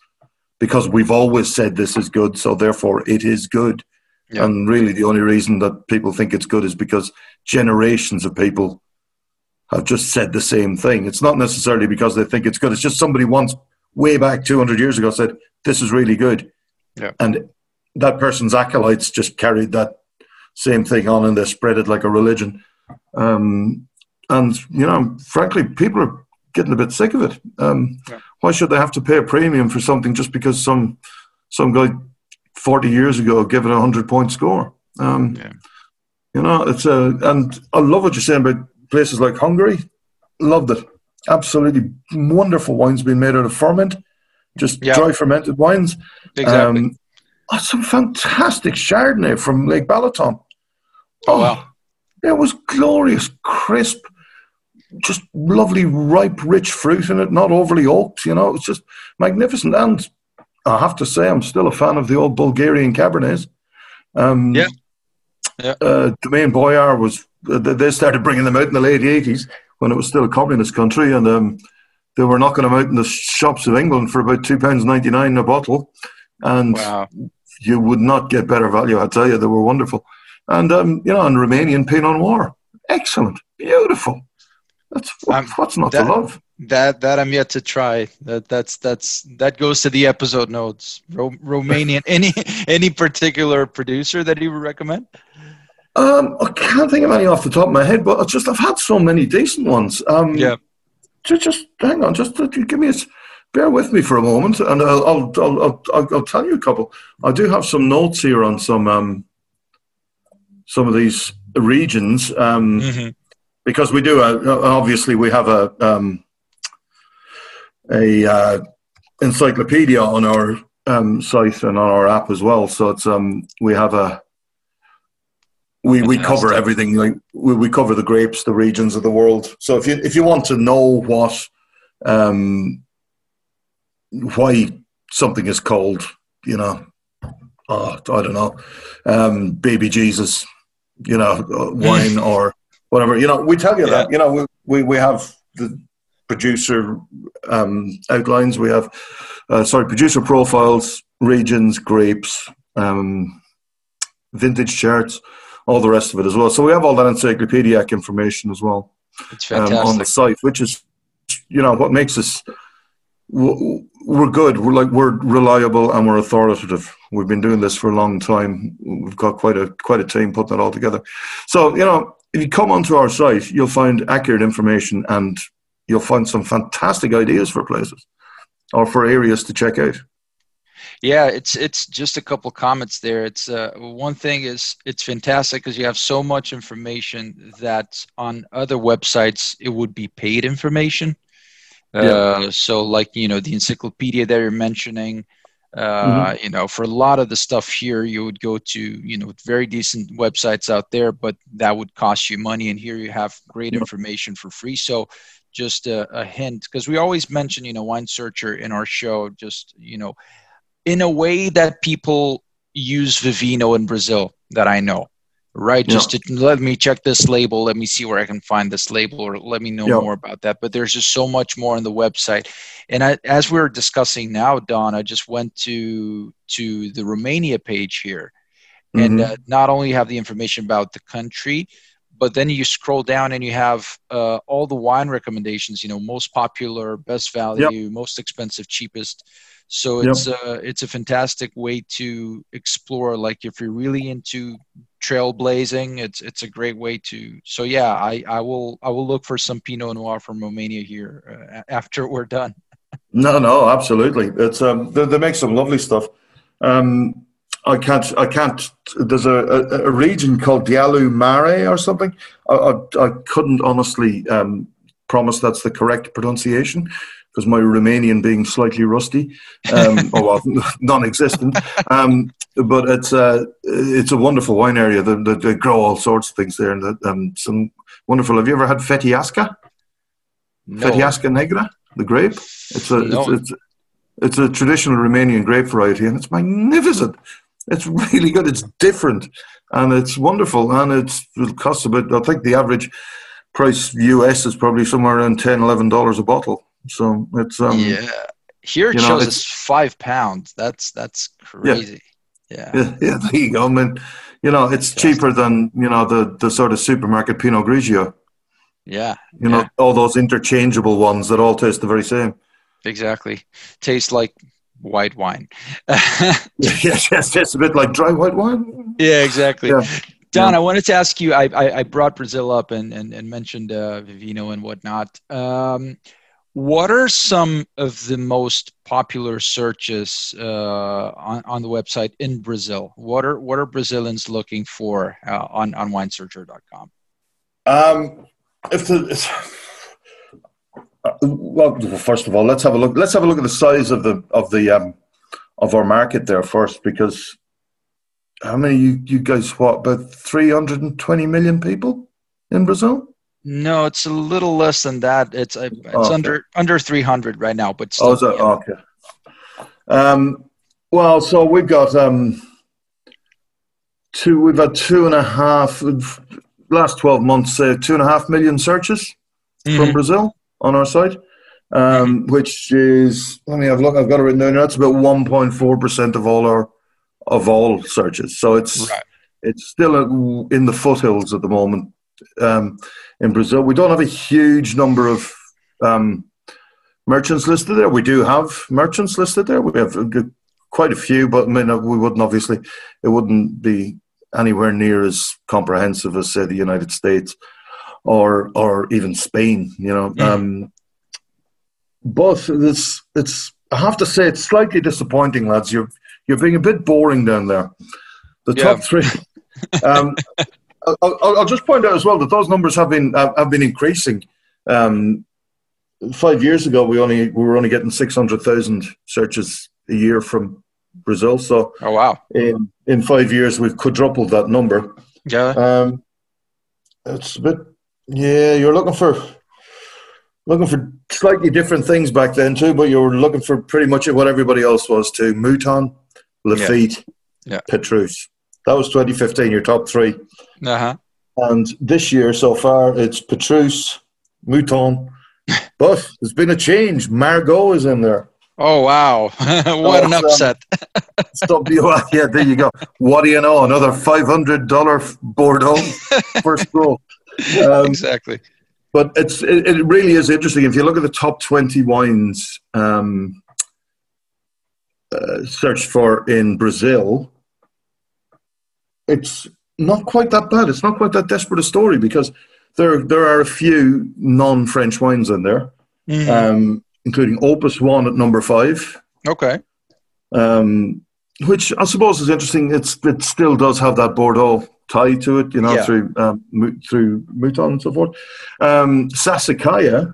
because we've always said this is good, so therefore it is good. Yeah. And really, the only reason that people think it's good is because generations of people have just said the same thing. It's not necessarily because they think it's good. It's just somebody once, way back 200 years ago, said, This is really good. Yeah. And that person's acolytes just carried that same thing on and they spread it like a religion. Um, and, you know, frankly, people are getting a bit sick of it. Um, yeah. Why should they have to pay a premium for something just because some some guy forty years ago gave it a hundred point score? Um, yeah. You know, it's a and I love what you're saying about places like Hungary. Loved it. Absolutely wonderful wines being made out of Furmint, just yeah. dry fermented wines. Exactly. Um, oh, some fantastic Chardonnay from Lake Balaton. Oh, oh wow! It was glorious, crisp just lovely, ripe, rich fruit in it, not overly oaked. You know, it's just magnificent. And I have to say, I'm still a fan of the old Bulgarian Cabernets. Um, yeah. Yeah. Uh, Domaine Boyar was, uh, they started bringing them out in the late 80s when it was still a communist country. And um, they were knocking them out in the shops of England for about £2.99 a bottle. And wow. you would not get better value, I tell you. They were wonderful. And, um, you know, and Romanian Pinot Noir. Excellent. Beautiful. That's what, what's not that, to love. That that I'm yet to try. That that's that's that goes to the episode notes. Ro- Romanian. any any particular producer that you would recommend? Um, I can't think of any off the top of my head, but I just I've had so many decent ones. Um, yeah. Just, just hang on, just uh, give me a, bear with me for a moment, and I'll I'll, I'll I'll, I'll tell you a couple. I do have some notes here on some um, some of these regions. Um, mm-hmm because we do a, obviously we have a um, a uh, encyclopedia on our um, site and on our app as well. So it's um, we have a we, we cover everything like we, we cover the grapes, the regions of the world. So if you if you want to know what um, why something is called, you know, oh, I don't know, um, baby Jesus, you know, wine or whatever. You know, we tell you yeah. that. You know, we, we, we have the producer um, outlines. We have, uh, sorry, producer profiles, regions, grapes, um, vintage charts, all the rest of it as well. So we have all that encyclopedic information as well um, on the site, which is, you know, what makes us we're good. We're like we're reliable and we're authoritative. We've been doing this for a long time. We've got quite a quite a team putting it all together. So you know, if you come onto our site, you'll find accurate information and you'll find some fantastic ideas for places or for areas to check out. Yeah, it's it's just a couple comments there. It's uh, one thing is it's fantastic because you have so much information that on other websites it would be paid information. Uh, yeah. so like you know the encyclopedia that you're mentioning. Uh, mm-hmm. You know, for a lot of the stuff here, you would go to you know very decent websites out there, but that would cost you money. And here you have great information for free. So just a, a hint because we always mention you know wine searcher in our show just you know in a way that people use Vivino in Brazil that I know, right? Yeah. Just to let me check this label, let me see where I can find this label, or let me know yeah. more about that. But there's just so much more on the website. And I, as we are discussing now, Don, I just went to to the Romania page here, and mm-hmm. uh, not only have the information about the country, but then you scroll down and you have uh, all the wine recommendations. You know, most popular, best value, yep. most expensive, cheapest so it's yep. uh, it's a fantastic way to explore. Like if you're really into trailblazing, it's it's a great way to. So yeah, I, I will I will look for some Pinot Noir from Romania here uh, after we're done. No, no, absolutely. It's um they, they make some lovely stuff. Um, I can't. I can't. There's a, a, a region called Dealu Mare or something. I, I, I couldn't honestly um, promise that's the correct pronunciation because my Romanian being slightly rusty, um, or well, non-existent. Um, but it's a uh, it's a wonderful wine area. They, they, they grow all sorts of things there, and um, some wonderful. Have you ever had Feteasca? No. Feteasca Neagra, the grape. It's a no. it's, it's it's a traditional Romanian grape variety, and it's magnificent. It's really good. It's different, and it's wonderful, and it's, it costs a bit. I think the average price US is probably somewhere around 10 11 dollars a bottle so it's um, yeah. Here it shows us five pounds. That's that's crazy. Yeah. yeah. yeah, There you go. I mean, you know, it's cheaper than you know the the sort of supermarket Pinot Grigio. Yeah. You know, all those interchangeable ones that all taste the very same. Exactly. tastes like white wine. yes, yes, just a bit like dry white wine. Yeah, exactly. Yeah. Don, yeah. I wanted to ask you. I, I, I brought Brazil up and and, and mentioned uh, Vivino and whatnot. Um, what are some of the most popular searches uh, on, on the website in Brazil? What are what are Brazilians looking for uh, on on WineSearcher.com? Um, if the uh, well, first of all, let's have a look. Let's have a look at the size of the of the um, of our market there first, because how many you you guys what about three hundred and twenty million people in Brazil? No, it's a little less than that. It's uh, it's okay. under under 300 right now, but still. Oh, it? Yeah. Okay. Um, well, so we've got um, two. We've had two and a half last 12 months. Uh, two and a half million searches mm-hmm. from Brazil on our site, um, mm-hmm. which is. Let me have a look. I've got it written down. That's about 1.4 percent of all our of all searches. So it's right. it's still in the foothills at the moment um, in Brazil. We don't have a huge number of um, merchants listed there. We do have merchants listed there. We have quite a few, but I mean, uh, we wouldn't obviously, it wouldn't be anywhere near as comprehensive as say the United States or or even Spain. You know, mm. um, but it's it's. I have to say it's slightly disappointing, lads. You're you're being a bit boring down there. The yeah. top three. Um, I'll, I'll, just point out as well that those numbers have been have been increasing. Um, five years ago, we only we were only getting six hundred thousand searches a year from Brazil. So, oh wow! In in five years, we've quadrupled that number. Yeah. Um, it's a bit. Yeah, you're looking for looking for slightly different things back then too, but you were looking for pretty much what everybody else was too. Mouton, Lafite, yeah. yeah. Petrus. That was 2015, your top three. Uh-huh. And this year so far, it's Petrus, Mouton, but there's been a change. Margaux is in there. Oh wow! what an upset! Um, stop you! Yeah, there you go. What do you know? Another five hundred dollar Bordeaux first row. Um, exactly. But it's it, it, really is interesting. If you look at the top twenty wines um, uh, searched for in Brazil, it's not quite that bad. It's not quite that desperate a story because there there are a few non French wines in there, mm-hmm. um, including Opus One at number five. Okay. Um, which I suppose is interesting. It's it still does have that Bordeaux tie to it, you know, yeah. through um, through Mouton and so forth. Um, Sassicaia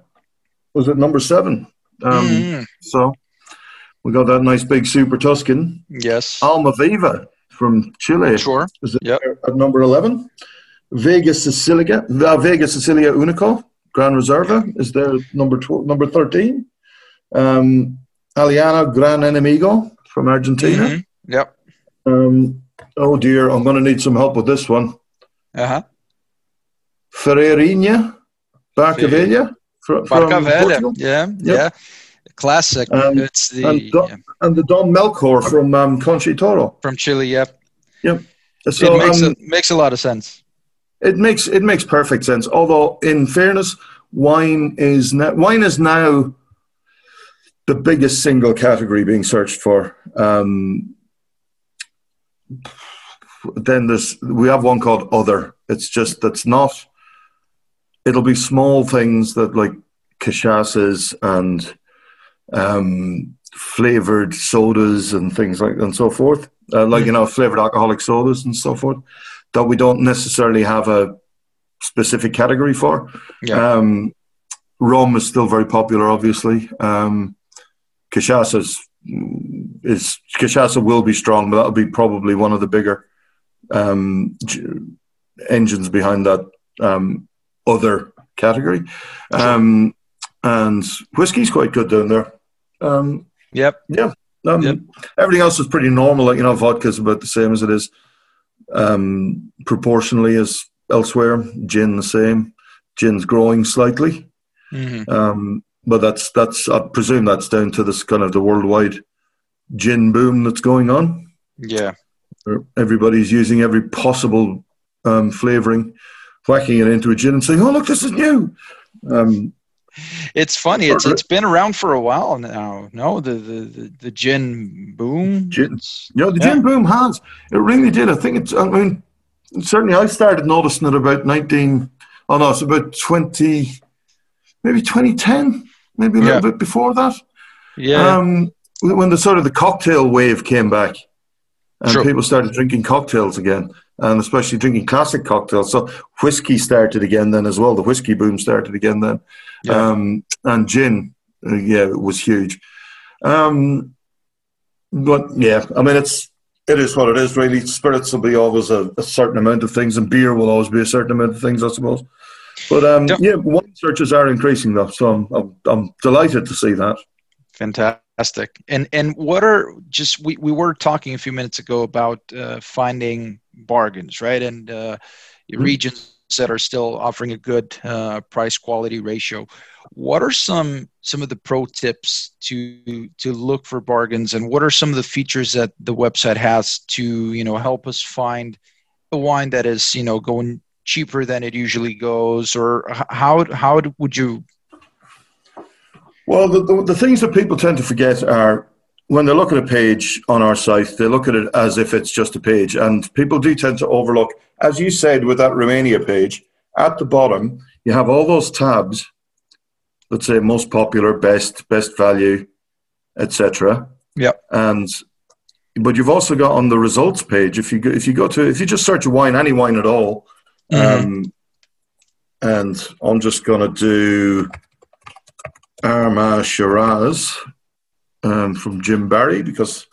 was at number seven. Um, mm. So we got that nice big Super Tuscan. Yes. Almaviva from Chile. Sure. Is it yep. at number 11? Vega Sicilia, uh, Vega Sicilia Unico, Gran Reserva is there number tw- number 13. Um, Aleanna Gran Enemigo from Argentina. Mm-hmm. Yep. Um, Oh dear, I'm going to need some help with this one. Uh huh. Ferreirinha, Barca Velha. Barcavella, yeah, yep. yeah. Classic. Um, it's the and, Don, yeah. and the Don Melchor from um, Concha y Toro. From Chile, yep. Yep. So, it makes, um, a, makes a lot of sense. It makes it makes perfect sense. Although, in fairness, wine is now, wine is now the biggest single category being searched for. Um, then there's we have one called other. It's just that's not. It'll be small things that like cachaças and um, flavored sodas and things like and so forth. Uh, like you know, flavored alcoholic sodas and so forth that we don't necessarily have a specific category for. Yeah. Um, rum is still very popular, obviously. Um, is cachaça will be strong, but that'll be probably one of the bigger um, engines behind that um, other category. Um, and whiskey's quite good down there. Um, yep. Yeah. Um, yep. Everything else is pretty normal. Like you know, vodka's about the same as it is um, proportionally as elsewhere. Gin the same. Gin's growing slightly, mm-hmm. um, but that's that's I presume that's down to this kind of the worldwide gin boom that's going on. Yeah, everybody's using every possible um, flavoring, whacking it into a gin and saying, "Oh, look, this is new." Um, it's funny. It's it's been around for a while now. No, the the the, the gin boom. Gin, you know, the yeah. gin boom has. It really did. I think it's. I mean, certainly I started noticing it about nineteen. Oh no, it's about twenty, maybe twenty ten, maybe a little yeah. bit before that. Yeah. Um, when the sort of the cocktail wave came back and sure. people started drinking cocktails again, and especially drinking classic cocktails. So whiskey started again then as well. The whiskey boom started again then, yeah. um, and gin, uh, yeah, it was huge. Um, but yeah, I mean, it's it is what it is. Really, spirits will be always a, a, certain amount of things, and beer will always be a certain amount of things, I suppose. But um, yeah, wine searches are increasing though, so I'm, I'm, I'm delighted to see that. Fantastic. And and what are just we, we were talking a few minutes ago about uh, finding bargains, right? And uh, mm-hmm. regions that are still offering a good uh, price quality ratio. What are some some of the pro tips to to look for bargains, and what are some of the features that the website has to you know help us find a wine that is you know going cheaper than it usually goes, or how how would you? Well, the, the, the, things that people tend to forget are when they look at a page on our site, they look at it as if it's just a page. And people do tend to overlook, as you said with that Romania page, at the bottom, you have all those tabs, let's say most popular, best, best value, etc. Yeah. And but you've also got on the results page, if you go, if you go to if you just search wine, any wine at all, mm-hmm. um, and I'm just gonna do Armagh Shiraz um, from Jim Barry because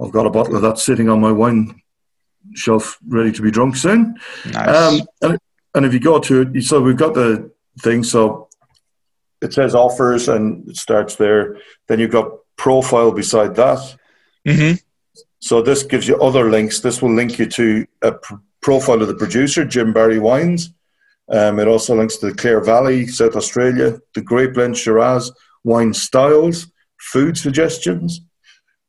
I've got a bottle of that sitting on my wine shelf ready to be drunk soon. Nice. Um, and, and if you go to it, so we've got the thing. So it says offers and it starts there. Then you've got profile beside that. Mm-hmm. So this gives you other links. This will link you to a pr- profile of the producer, Jim Barry Wines. Um, it also links to the Clare Valley, South Australia, the Grape Blend Shiraz, wine styles, food suggestions.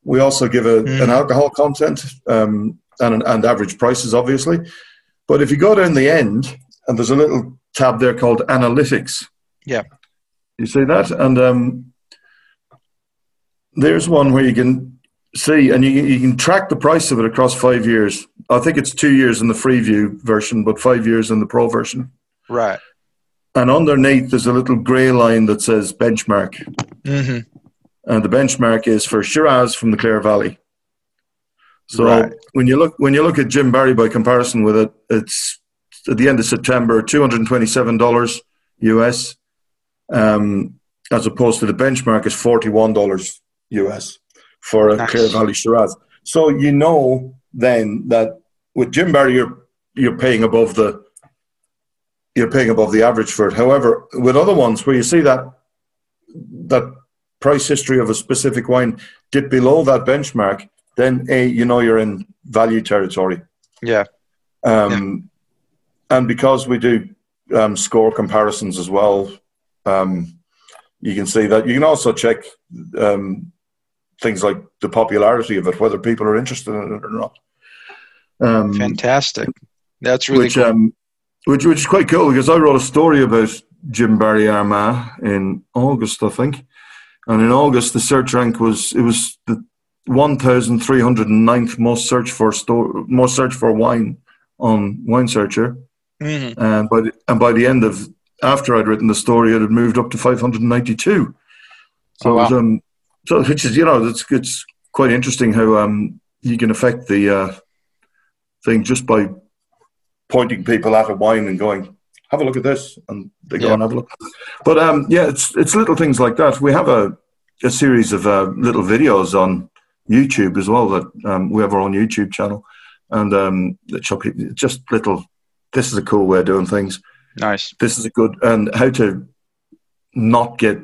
We also give a, mm. an alcohol content um, and, and average prices, obviously. But if you go down the end, and there's a little tab there called Analytics. Yeah. You see that? And um, there's one where you can see, and you, you can track the price of it across five years. I think it's two years in the free view version, but five years in the pro version. Right. And underneath, there's a little grey line that says benchmark. Mm-hmm. And the benchmark is for Shiraz from the Clare Valley. So right. when you look when you look at Jim Barry by comparison with it, it's at the end of September, two hundred and twenty-seven dollars US, um, as opposed to the benchmark is forty-one dollars US for a nice. Clare Valley Shiraz. So you know then that with Jim Barry, you're you're paying above the you're paying above the average for it. However, with other ones where you see that that price history of a specific wine dip below that benchmark, then a you know you're in value territory. Yeah. Um, yeah. And because we do um, score comparisons as well, um, you can see that. You can also check um, things like the popularity of it, whether people are interested in it or not. Um, Fantastic. That's really which, cool. Um, which, which is quite cool because I wrote a story about Jim Barry Armagh in August, I think. And in August, the search rank was it was the 1,309th most search for store, most search for wine on Wine Searcher. Mm-hmm. And by the, and by the end of after I'd written the story, it had moved up to 592. So oh, wow. was, um, so which is you know it's it's quite interesting how um you can affect the uh, thing just by pointing people at a wine and going, have a look at this, and they go yeah. and have a look. But um, yeah, it's it's little things like that. We have a a series of uh, little videos on YouTube as well. That um, we have our own YouTube channel, and um, just little. This is a cool way of doing things. Nice. This is a good and how to not get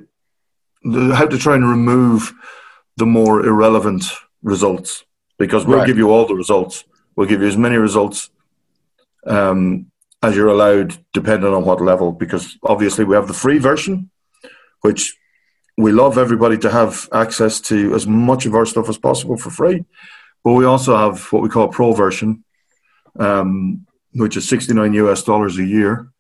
how to try and remove the more irrelevant results because we'll Right. give you all the results. We'll give you as many results um, as you're allowed, depending on what level. Because obviously, we have the free version, which we love everybody to have access to as much of our stuff as possible for free. But we also have what we call pro version, um, which is 69 US dollars a year.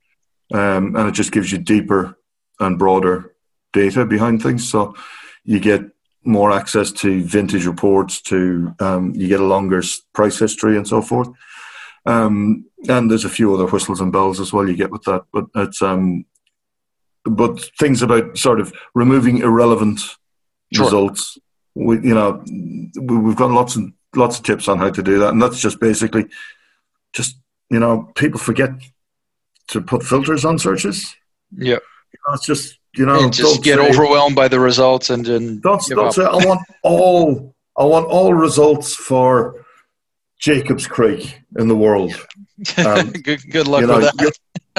Um, and it just gives you deeper and broader data behind things. So you get more access to vintage reports, to um, you get a longer price history and so forth. Um, and there's a few other whistles and bells as well you get with that. But it's um, but things about sort of removing irrelevant Sure. results. We, you know, we, we've got lots and lots of tips on how to do that, and that's just basically just you know people forget to put filters on searches. Yeah. You know, it's just you know and just get say- overwhelmed by the results and then Don't, don't say I want all I want all results for Jacobs Creek in the world. Um, good, good luck you know, with that. your,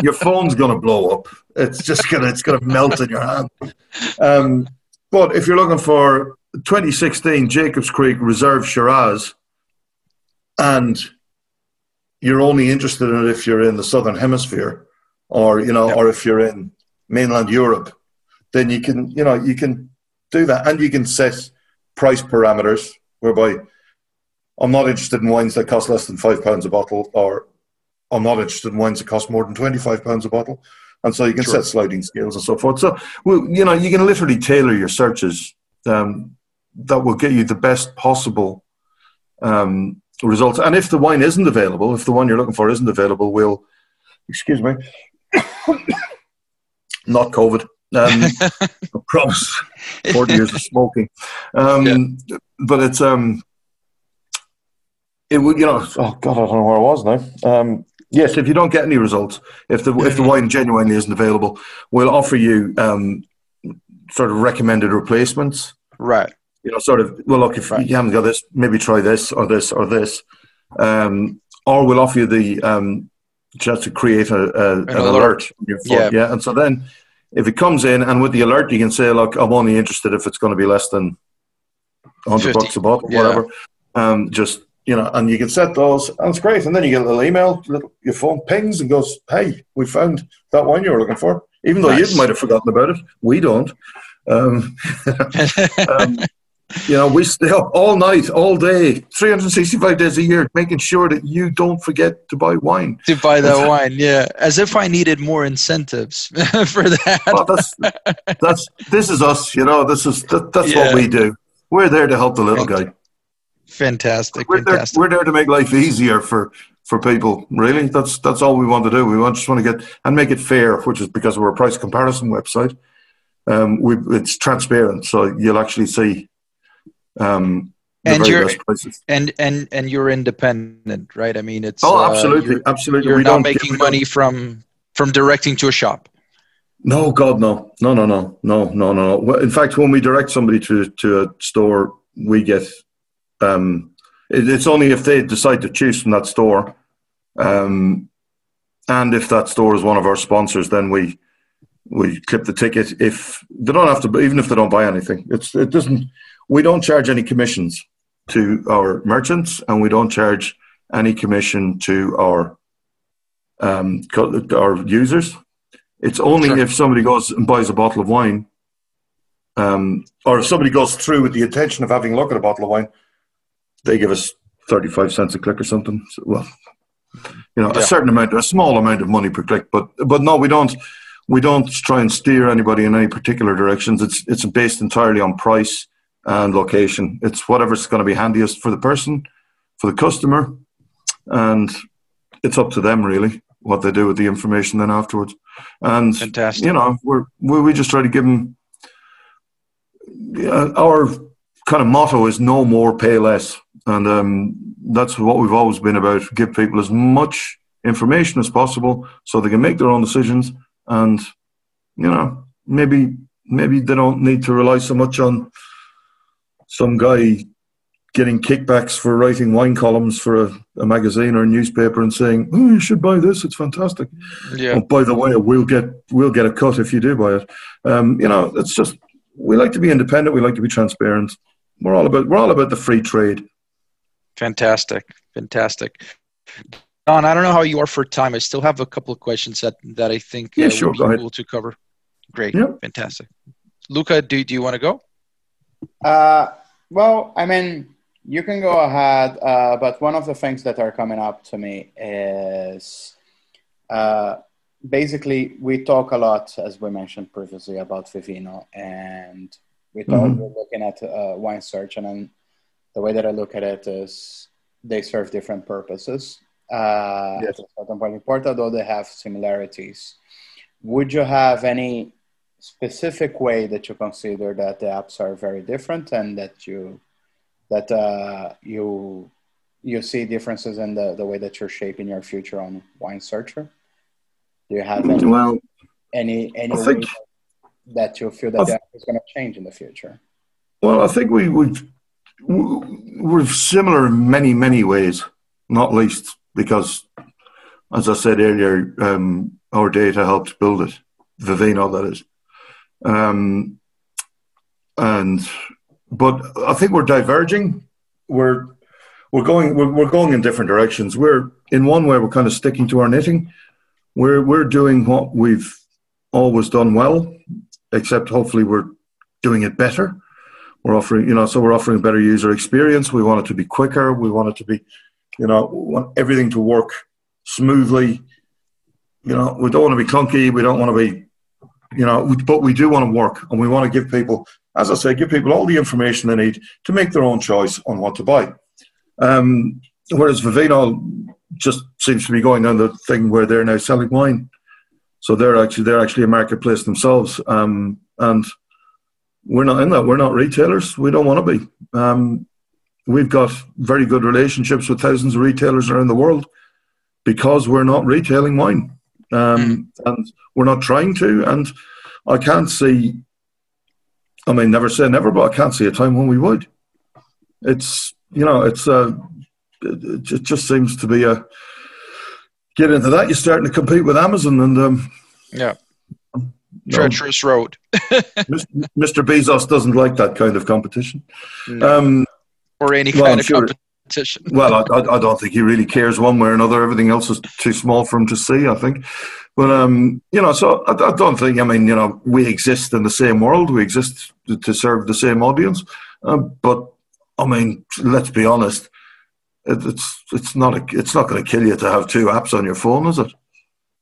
your phone's going to blow up. It's just going to it's going to melt in your hand. Um, but if you're looking for 2016 Jacobs Creek Reserve Shiraz, and you're only interested in it if you're in the southern hemisphere, or you know, Yeah. or if you're in mainland Europe, then you can you know you can do that, and you can set price parameters whereby I'm not interested in wines that cost less than five pounds a bottle, or I'm not interested in wines that cost more than twenty five pounds a bottle, and so you can Sure. set sliding scales and so forth. So well, you know you can literally tailor your searches um, that will get you the best possible um, results. And if the wine isn't available, if the one you're looking for isn't available, we'll excuse me, not COVID. Um, I promise. Forty years of smoking, um, but it's um, it would you know. Oh God, I don't know where I was now. Um, yes, if you don't get any results, if the if the wine genuinely isn't available, we'll offer you um, sort of recommended replacements right. you know, sort of, well, look, if Right. you haven't got this, maybe try this or this or this. Um, or we'll offer you the um, chance to create a, a, an, alert. alert. on your phone. Yeah. yeah. And so then if it comes in and with the alert, you can say, look, I'm only interested if it's going to be less than 100 bucks a bottle, yeah. whatever. Um, just, you know, and you can set those, and it's great. And then you get a little email, little, your phone pings and goes, hey, we found that wine you were looking for. Even though nice. you might have forgotten about it, we don't. Um, um, you know, we stay up all night, all day, 365 days a year, making sure that you don't forget to buy wine. To buy that wine, yeah. As if I needed more incentives for that. Well, that's, that's, this is us, you know, this is, that, that's yeah. what we do. We're there to help the little guy. Fantastic. We're, fantastic. There, we're there to make life easier for, for people. Really, that's that's all we want to do. We want just want to get and make it fair, which is because we're a price comparison website. Um, we, it's transparent, so you'll actually see um, and you're and and and you're independent, right? I mean, it's oh, absolutely, uh, absolutely. You're we not making money from from directing to a shop. No, God, no, no, no, no, no, no, no. In fact, when we direct somebody to to a store, we get um, it, it's only if they decide to choose from that store, um, and if that store is one of our sponsors, then we we clip the ticket. If they don't have to, even if they don't buy anything, it's it doesn't we don't charge any commissions to our merchants, and we don't charge any commission to our um, our users. It's only sure. if somebody goes and buys a bottle of wine, um, or if somebody goes through with the intention of having a look at a bottle of wine, they give us thirty-five cents a click or something. So, well, you know, yeah. a certain amount, a small amount of money per click, but but no, we don't. We don't try and steer anybody in any particular directions. It's it's based entirely on price and location. It's whatever's going to be handiest for the person, for the customer, and it's up to them really what they do with the information then afterwards. And Fantastic. you know, we're we, we just try to give them. Yeah, uh, our kind of motto is no more, pay less, and um, that's what we've always been about. Give people as much information as possible so they can make their own decisions, and you know, maybe maybe they don't need to rely so much on some guy getting kickbacks for writing wine columns for a, a, magazine or a newspaper and saying, "Oh, you should buy this; it's fantastic." Yeah. Oh, by the way, we'll get we'll get a cut if you do buy it. Um, you know, it's just we like to be independent. We like to be transparent. We're all about we're all about the free trade. Fantastic, fantastic. Don, I don't know how you are for time. I still have a couple of questions that that I think yeah, uh, sure, would be cool to cover. Great, yeah. fantastic. Luca, do do you want to go? Uh, well, I mean, you can go ahead, uh, but one of the things that are coming up to me is uh, basically we talk a lot, as we mentioned previously, about Vivino, and we thought mm-hmm. we're looking at uh, wine search, and then the way that I look at it is they serve different purposes. Uh, yes. At a certain point in Porta, though they have similarities. Would you have any specific way that you consider that the apps are very different and that you that uh, you you see differences in the, the way that you're shaping your future on wine searcher do you have any well, any any think, that you feel that th- that is going to change in the future well i think we would we're similar in many many ways not least because as i said earlier um, our data helped build it vivino that is um, and but I think we're diverging. We're we're going we're, we're going in different directions. We're in one way we're kind of sticking to our knitting. We're we're doing what we've always done well, except hopefully we're doing it better. We're offering you know so we're offering a better user experience. We want it to be quicker. We want it to be you know want everything to work smoothly. You know we don't want to be clunky. We don't want to be you know, but we do want to work and we want to give people, as I say, give people all the information they need to make their own choice on what to buy. Um, whereas Vivino just seems to be going on the thing where they're now selling wine. So they're actually they're actually a marketplace themselves, um, and we're not in that. We're not retailers. We don't want to be. Um, we've got very good relationships with thousands of retailers around the world because we're not retailing wine um, mm. and we're not trying to. And I can't see. I mean, never say never, but I can't see a time when we would. It's you know, it's uh, it, it just seems to be a get into that. You're starting to compete with Amazon, and um, yeah, treacherous road. Mr. Bezos doesn't like that kind of competition. No. Um, or any well, kind of sure. competition. well, I, I, don't think he really cares one way or another. Everything else is too small for him to see, I think. But, um, you know, so I, I, don't think, I mean, you know, we exist in the same world. We exist to serve the same audience. Uh, but, I mean, let's be honest. It, it's it's not a, it's not going to kill you to have two apps on your phone, is it?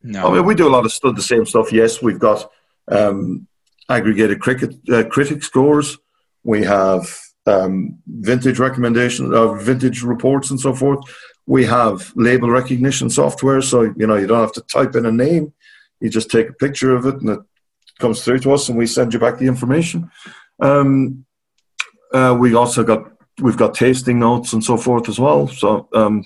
No. I mean, we do a lot of stuff, the same stuff. Yes, we've got um, aggregated cricket uh, critic scores. We have um, vintage recommendations, uh, vintage reports, and so forth. We have label recognition software, so you know you don't have to type in a name. You just take a picture of it, and it comes through to us, and we send you back the information. Um, uh, we also got we've got tasting notes and so forth as well. So um,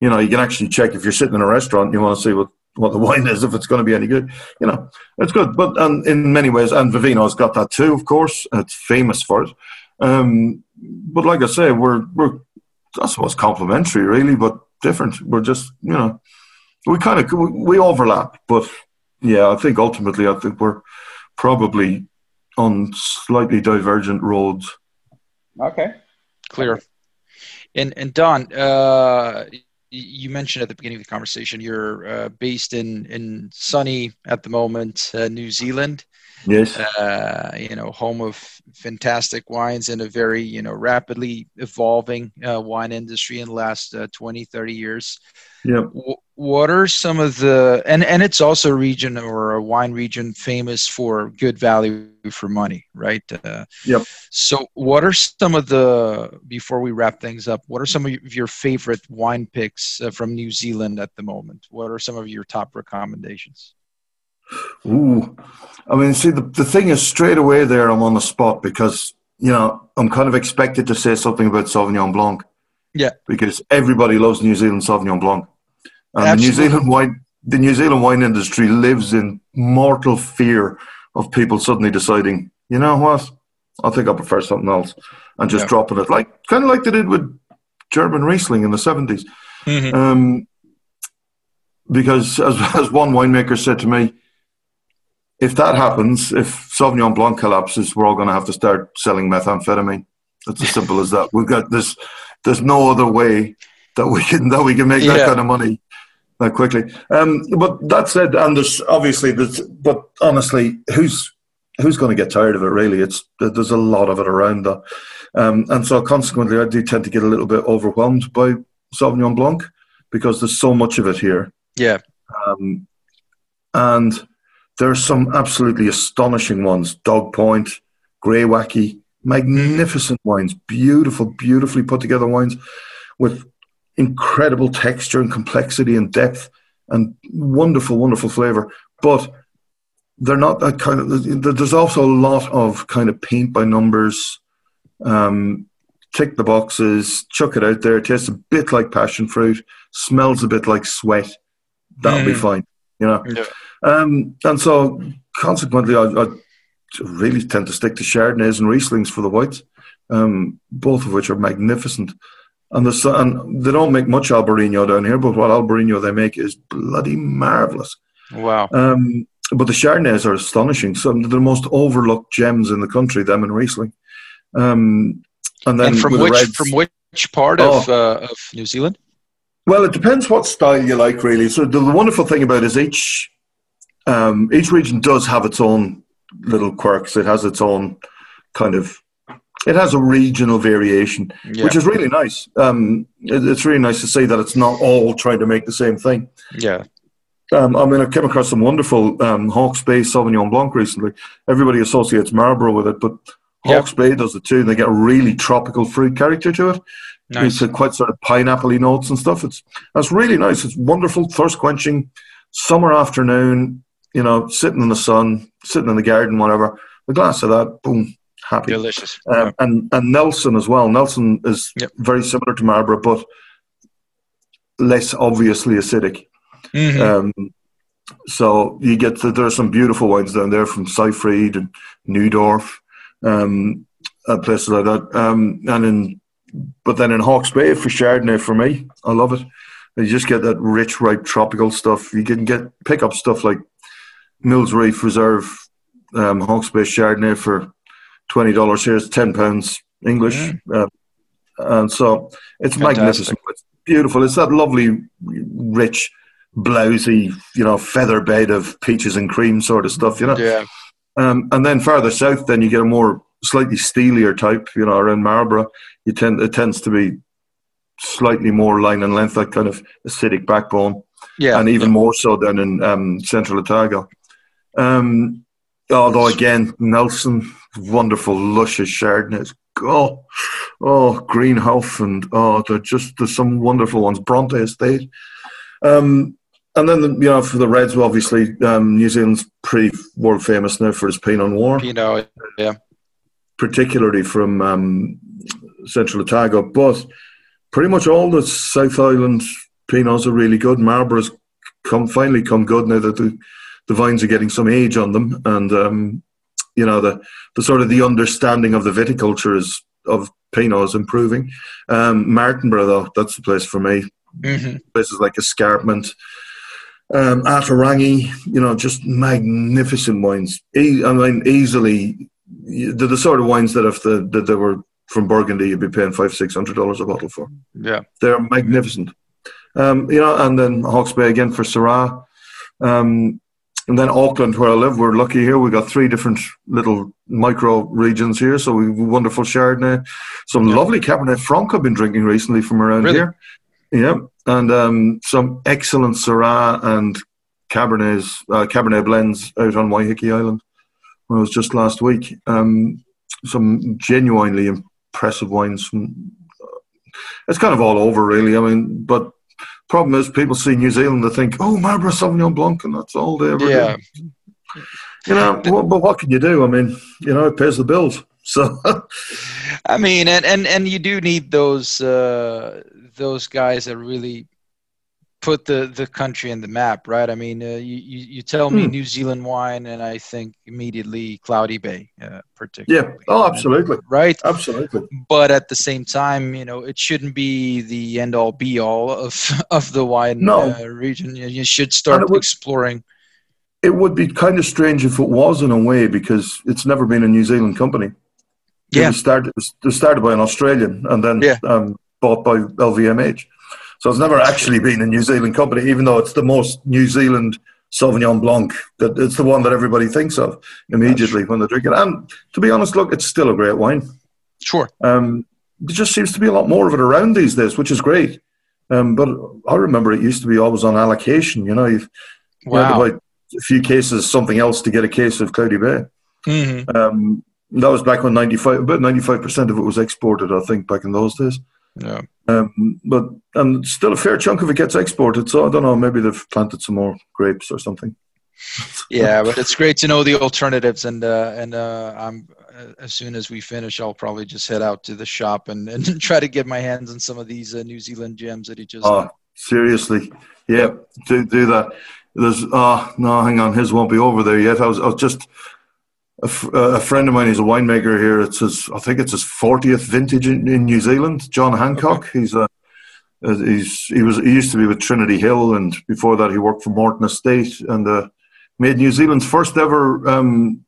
you know you can actually check if you're sitting in a restaurant, and you want to see what what the wine is if it's going to be any good. You know, it's good. But and in many ways, and Vivino's got that too. Of course, it's famous for it. Um, but like I say, we're we're I suppose complementary, really, but different. We're just you know, we kind of we overlap, but yeah, I think ultimately, I think we're probably on slightly divergent roads. Okay, clear. And and Don, uh, you mentioned at the beginning of the conversation you're uh, based in in sunny at the moment uh, New Zealand. Yes. Uh, you know, home of fantastic wines and a very you know rapidly evolving uh, wine industry in the last uh, 20, 30 years. Yeah. What are some of the and and it's also a region or a wine region famous for good value for money, right? Uh, yep. So, what are some of the before we wrap things up? What are some of your favorite wine picks uh, from New Zealand at the moment? What are some of your top recommendations? Ooh, I mean, see, the, the thing is, straight away there, I'm on the spot because, you know, I'm kind of expected to say something about Sauvignon Blanc. Yeah. Because everybody loves New Zealand Sauvignon Blanc. And the New Zealand wine, the New Zealand wine industry lives in mortal fear of people suddenly deciding, you know what, I think I prefer something else, and just yeah. dropping it, like kind of like they did with German Riesling in the 70s. Mm-hmm. Um, because as, as one winemaker said to me, if that happens, if Sauvignon Blanc collapses, we're all going to have to start selling methamphetamine. It's as simple as that. We've got this. There's no other way that we can that we can make yeah. that kind of money that quickly. Um, but that said, and there's obviously there's, but honestly, who's who's going to get tired of it? Really, it's there's a lot of it around that, um, and so consequently, I do tend to get a little bit overwhelmed by Sauvignon Blanc because there's so much of it here. Yeah, um, and there are some absolutely astonishing ones. Dog Point, Greywacke, magnificent wines, beautiful, beautifully put together wines with incredible texture and complexity and depth and wonderful, wonderful flavor. But they're not that kind of. There's also a lot of kind of paint by numbers. Um, tick the boxes, chuck it out there. It Tastes a bit like passion fruit, smells a bit like sweat. That'll mm. be fine, you know. Yeah. Um, and so, consequently, I, I, really tend to stick to Chardonnays and Rieslings for the whites, um, both of which are magnificent. And, the, and they don't make much Albarino down here, but what Albarino they make is bloody marvelous. Wow. Um, but the Chardonnays are astonishing. Some of the most overlooked gems in the country, them and Riesling. Um, and then and from which reds, from which part oh, of uh, of New Zealand? Well, it depends what style you like, really. So the, the wonderful thing about it is each um, each region does have its own little quirks. It has its own kind of. It has a regional variation, yeah. which is really nice. Um, it, it's really nice to see that it's not all trying to make the same thing. Yeah. Um, I mean, I came across some wonderful um, Hawke's Bay Sauvignon Blanc recently. Everybody associates Marlborough with it, but Hawke's Bay does it too. And they get a really tropical fruit character to it. Nice. It's quite sort of pineapple notes and stuff. It's that's really nice. It's wonderful, thirst quenching, summer afternoon you know, sitting in the sun, sitting in the garden, whatever. A glass of that, boom, happy. Delicious. Um, and and Nelson as well. Nelson is yep. very similar to Marlborough, but less obviously acidic. Mm-hmm. Um, so you get to, there are some beautiful wines down there from Seyfried and Neudorf, um, places like that. Um, and in but then in Hawke's Bay for Chardonnay, for me, I love it. You just get that rich, ripe tropical stuff. You can get pick up stuff like Mills Reef Reserve um, Hawke's Bay Chardonnay for twenty dollars here. It's ten pounds English, mm-hmm. uh, and so it's Fantastic. magnificent. It's beautiful. It's that lovely, rich, blousy, you know, feather bed of peaches and cream sort of stuff. You know. Yeah. Um, and then further south, then you get a more slightly steelier type. You know, around Marlborough, you tend it tends to be slightly more line and length, that kind of acidic backbone. Yeah, and even yeah. more so than in um, Central Otago. Um, although again, Nelson, wonderful, luscious Chardonnays. Oh, oh, Greenhouse, and oh, they're just there's some wonderful ones. Bronte Estate. Um, and then you know for the Reds, well, obviously um, New Zealand's pretty world famous now for its Pinot Noir. Pinot, yeah. Particularly from um, Central Otago, but pretty much all the South Island Pinots are really good. Marlborough's come finally come good now that the, the vines are getting some age on them, and um, you know the the sort of the understanding of the viticulture is of Pinot is improving. Um, Martinborough, though, that's the place for me. Mm-hmm. Places like Escarpment, um, Ata Rangi, you know, just magnificent wines. E- I mean, easily, they're the sort of wines that if the, that they were from Burgundy, you'd be paying five, six hundred dollars a bottle for. Yeah, they're magnificent. Um, you know, and then Hawke's Bay again for Syrah. Um, and then Auckland, where I live, we're lucky here. We've got three different little micro regions here. So we've wonderful Chardonnay, some yeah. lovely Cabernet Franc I've been drinking recently from around really? here. Yeah, and um, some excellent Syrah and Cabernets, uh, Cabernet blends out on Waiheke Island. When I was just last week. Um, some genuinely impressive wines from. Uh, it's kind of all over, really. I mean, but problem is, people see New Zealand, they think, "Oh, Marlborough Sauvignon Blanc," and that's all they ever yeah. do. You know, but what can you do? I mean, you know, it pays the bills. So, I mean, and and and you do need those uh, those guys that really put the the country in the map, right? I mean, uh, you, you, tell me mm. New Zealand wine, and I think immediately Cloudy Bay, uh, particularly. Yeah. Oh, absolutely. right. Absolutely. But at the same time, you know, it shouldn't be the end all be all of of the wine no. uh, region. You, you, should start would, exploring. It would be kind of strange if it was in a way because it's never been a New Zealand company. Yeah. It was started, it was started by an Australian and then yeah. um, bought by LVMH. So it's never actually been a New Zealand company, even though it's the most New Zealand Sauvignon Blanc. That it's the one that everybody thinks of immediately when they drink it. And to be honest, look, it's still a great wine. Sure. Um, there just seems to be a lot more of it around these days, which is great. Um, but I remember it used to be always on allocation. You know, you've wow. you buy a few cases something else to get a case of Cloudy Bay. Mm-hmm. Um, that was back when ninety five, about ninety five percent of it was exported. I think back in those days. Yeah. Um, but and still a fair chunk of it gets exported. So I don't know. Maybe they've planted some more grapes or something. yeah, but it's great to know the alternatives, and uh, and uh, I'm uh, as soon as we finish, I'll probably just head out to the shop and, and try to get my hands on some of these uh, New Zealand gems that he just. Oh, seriously, yeah, do do that. There's oh no, hang on, his won't be over there yet. I was I was just a, f- a friend of mine he's a winemaker here. It's his, I think it's his 40th vintage in, in New Zealand. John Hancock. Okay. He's a, he's he was he used to be with Trinity Hill, and before that he worked for Morton Estate, and uh, made New Zealand's first ever um,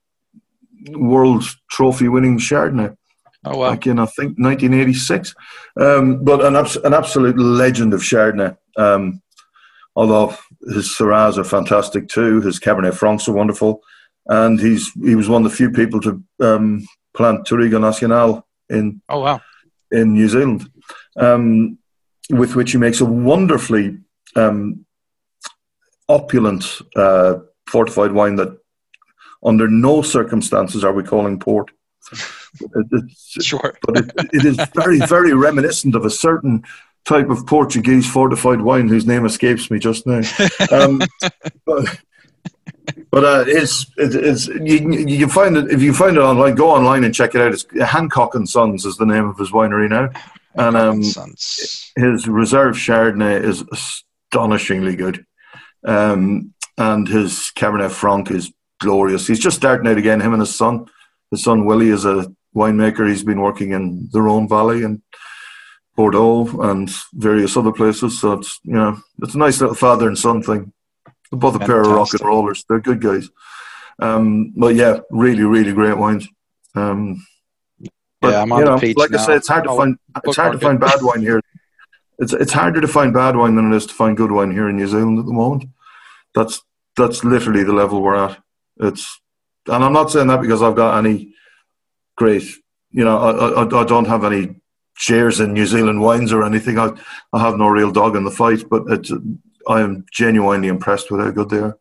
World Trophy winning Chardonnay. Oh wow! Back in I think 1986, um, but an abs- an absolute legend of Chardonnay. Um, although his Syrahs are fantastic too, his Cabernet Francs are wonderful and he's he was one of the few people to um, plant Touriga Nacional in oh wow in New Zealand, um, with which he makes a wonderfully um, opulent uh, fortified wine that under no circumstances are we calling port. It's, sure, but it, it is very very reminiscent of a certain type of Portuguese fortified wine whose name escapes me just now. Um, but, but uh, it's it's you, you find it if you find it online. Go online and check it out. It's Hancock and Sons is the name of his winery now, and um, his reserve Chardonnay is astonishingly good, um, and his Cabernet Franc is glorious. He's just starting out again. Him and his son. His son Willie is a winemaker. He's been working in the Rhone Valley and Bordeaux and various other places. So it's you know it's a nice little father and son thing. Both a pair of rock and rollers. They're good guys. Um, but yeah, really, really great wines. Um, but, yeah, I'm on you know, the page like now. I said, it's hard to I'll find it's hard to find bad wine here. It's it's harder to find bad wine than it is to find good wine here in New Zealand at the moment. That's that's literally the level we're at. It's and I'm not saying that because I've got any great, you know, I, I, I don't have any shares in New Zealand wines or anything. I, I have no real dog in the fight, but it's, I am genuinely impressed with how good they are.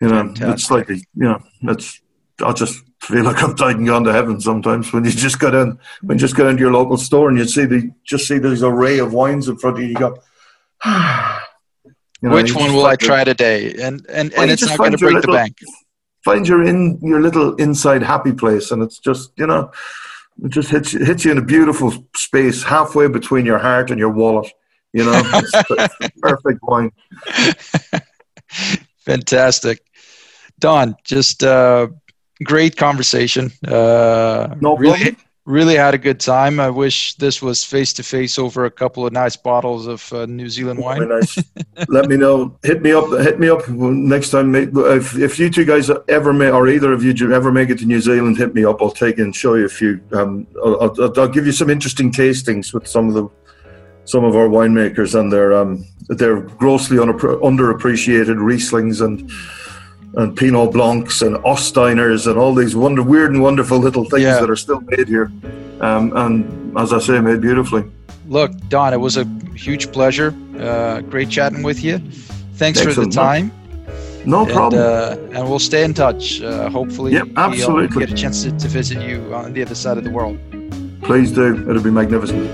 You know, Fantastic. it's like, you know, it's, I just feel like I've died and gone to heaven sometimes when you just go in, when you just go into your local store and you see the, just see this array of wines in front of you, you go, you know, Which one will I try today? And and, and it's not going to break the bank. find your in your little inside happy place, and it's just you know, it just hits you, hits you in a beautiful space halfway between your heart and your wallet. You know, it's, it's perfect wine. Fantastic, Don. Just uh, great conversation. Uh, No really, problem. really had a good time. I wish this was face to face over a couple of nice bottles of uh, New Zealand Very wine. nice. Let me know. Hit me up. Hit me up next time. If, if you two guys ever may, or either of you ever make it to New Zealand, hit me up. I'll take and show you a few. Um, I'll, I'll, I'll give you some interesting tastings with some of the some of our winemakers and their um, their grossly unappre- underappreciated Rieslings and and Pinot Blancs and Osteiners and all these wonder weird and wonderful little things Yeah. that are still made here. Um, and as I say, made beautifully. Look, Don, it was a huge pleasure. Uh, great chatting with you. Thanks for the time. No and, problem. uh, and we'll stay in touch. Uh, hopefully, Yep, we'll absolutely. get a chance to, to visit you on the other side of the world. Please do. It'll be magnificent.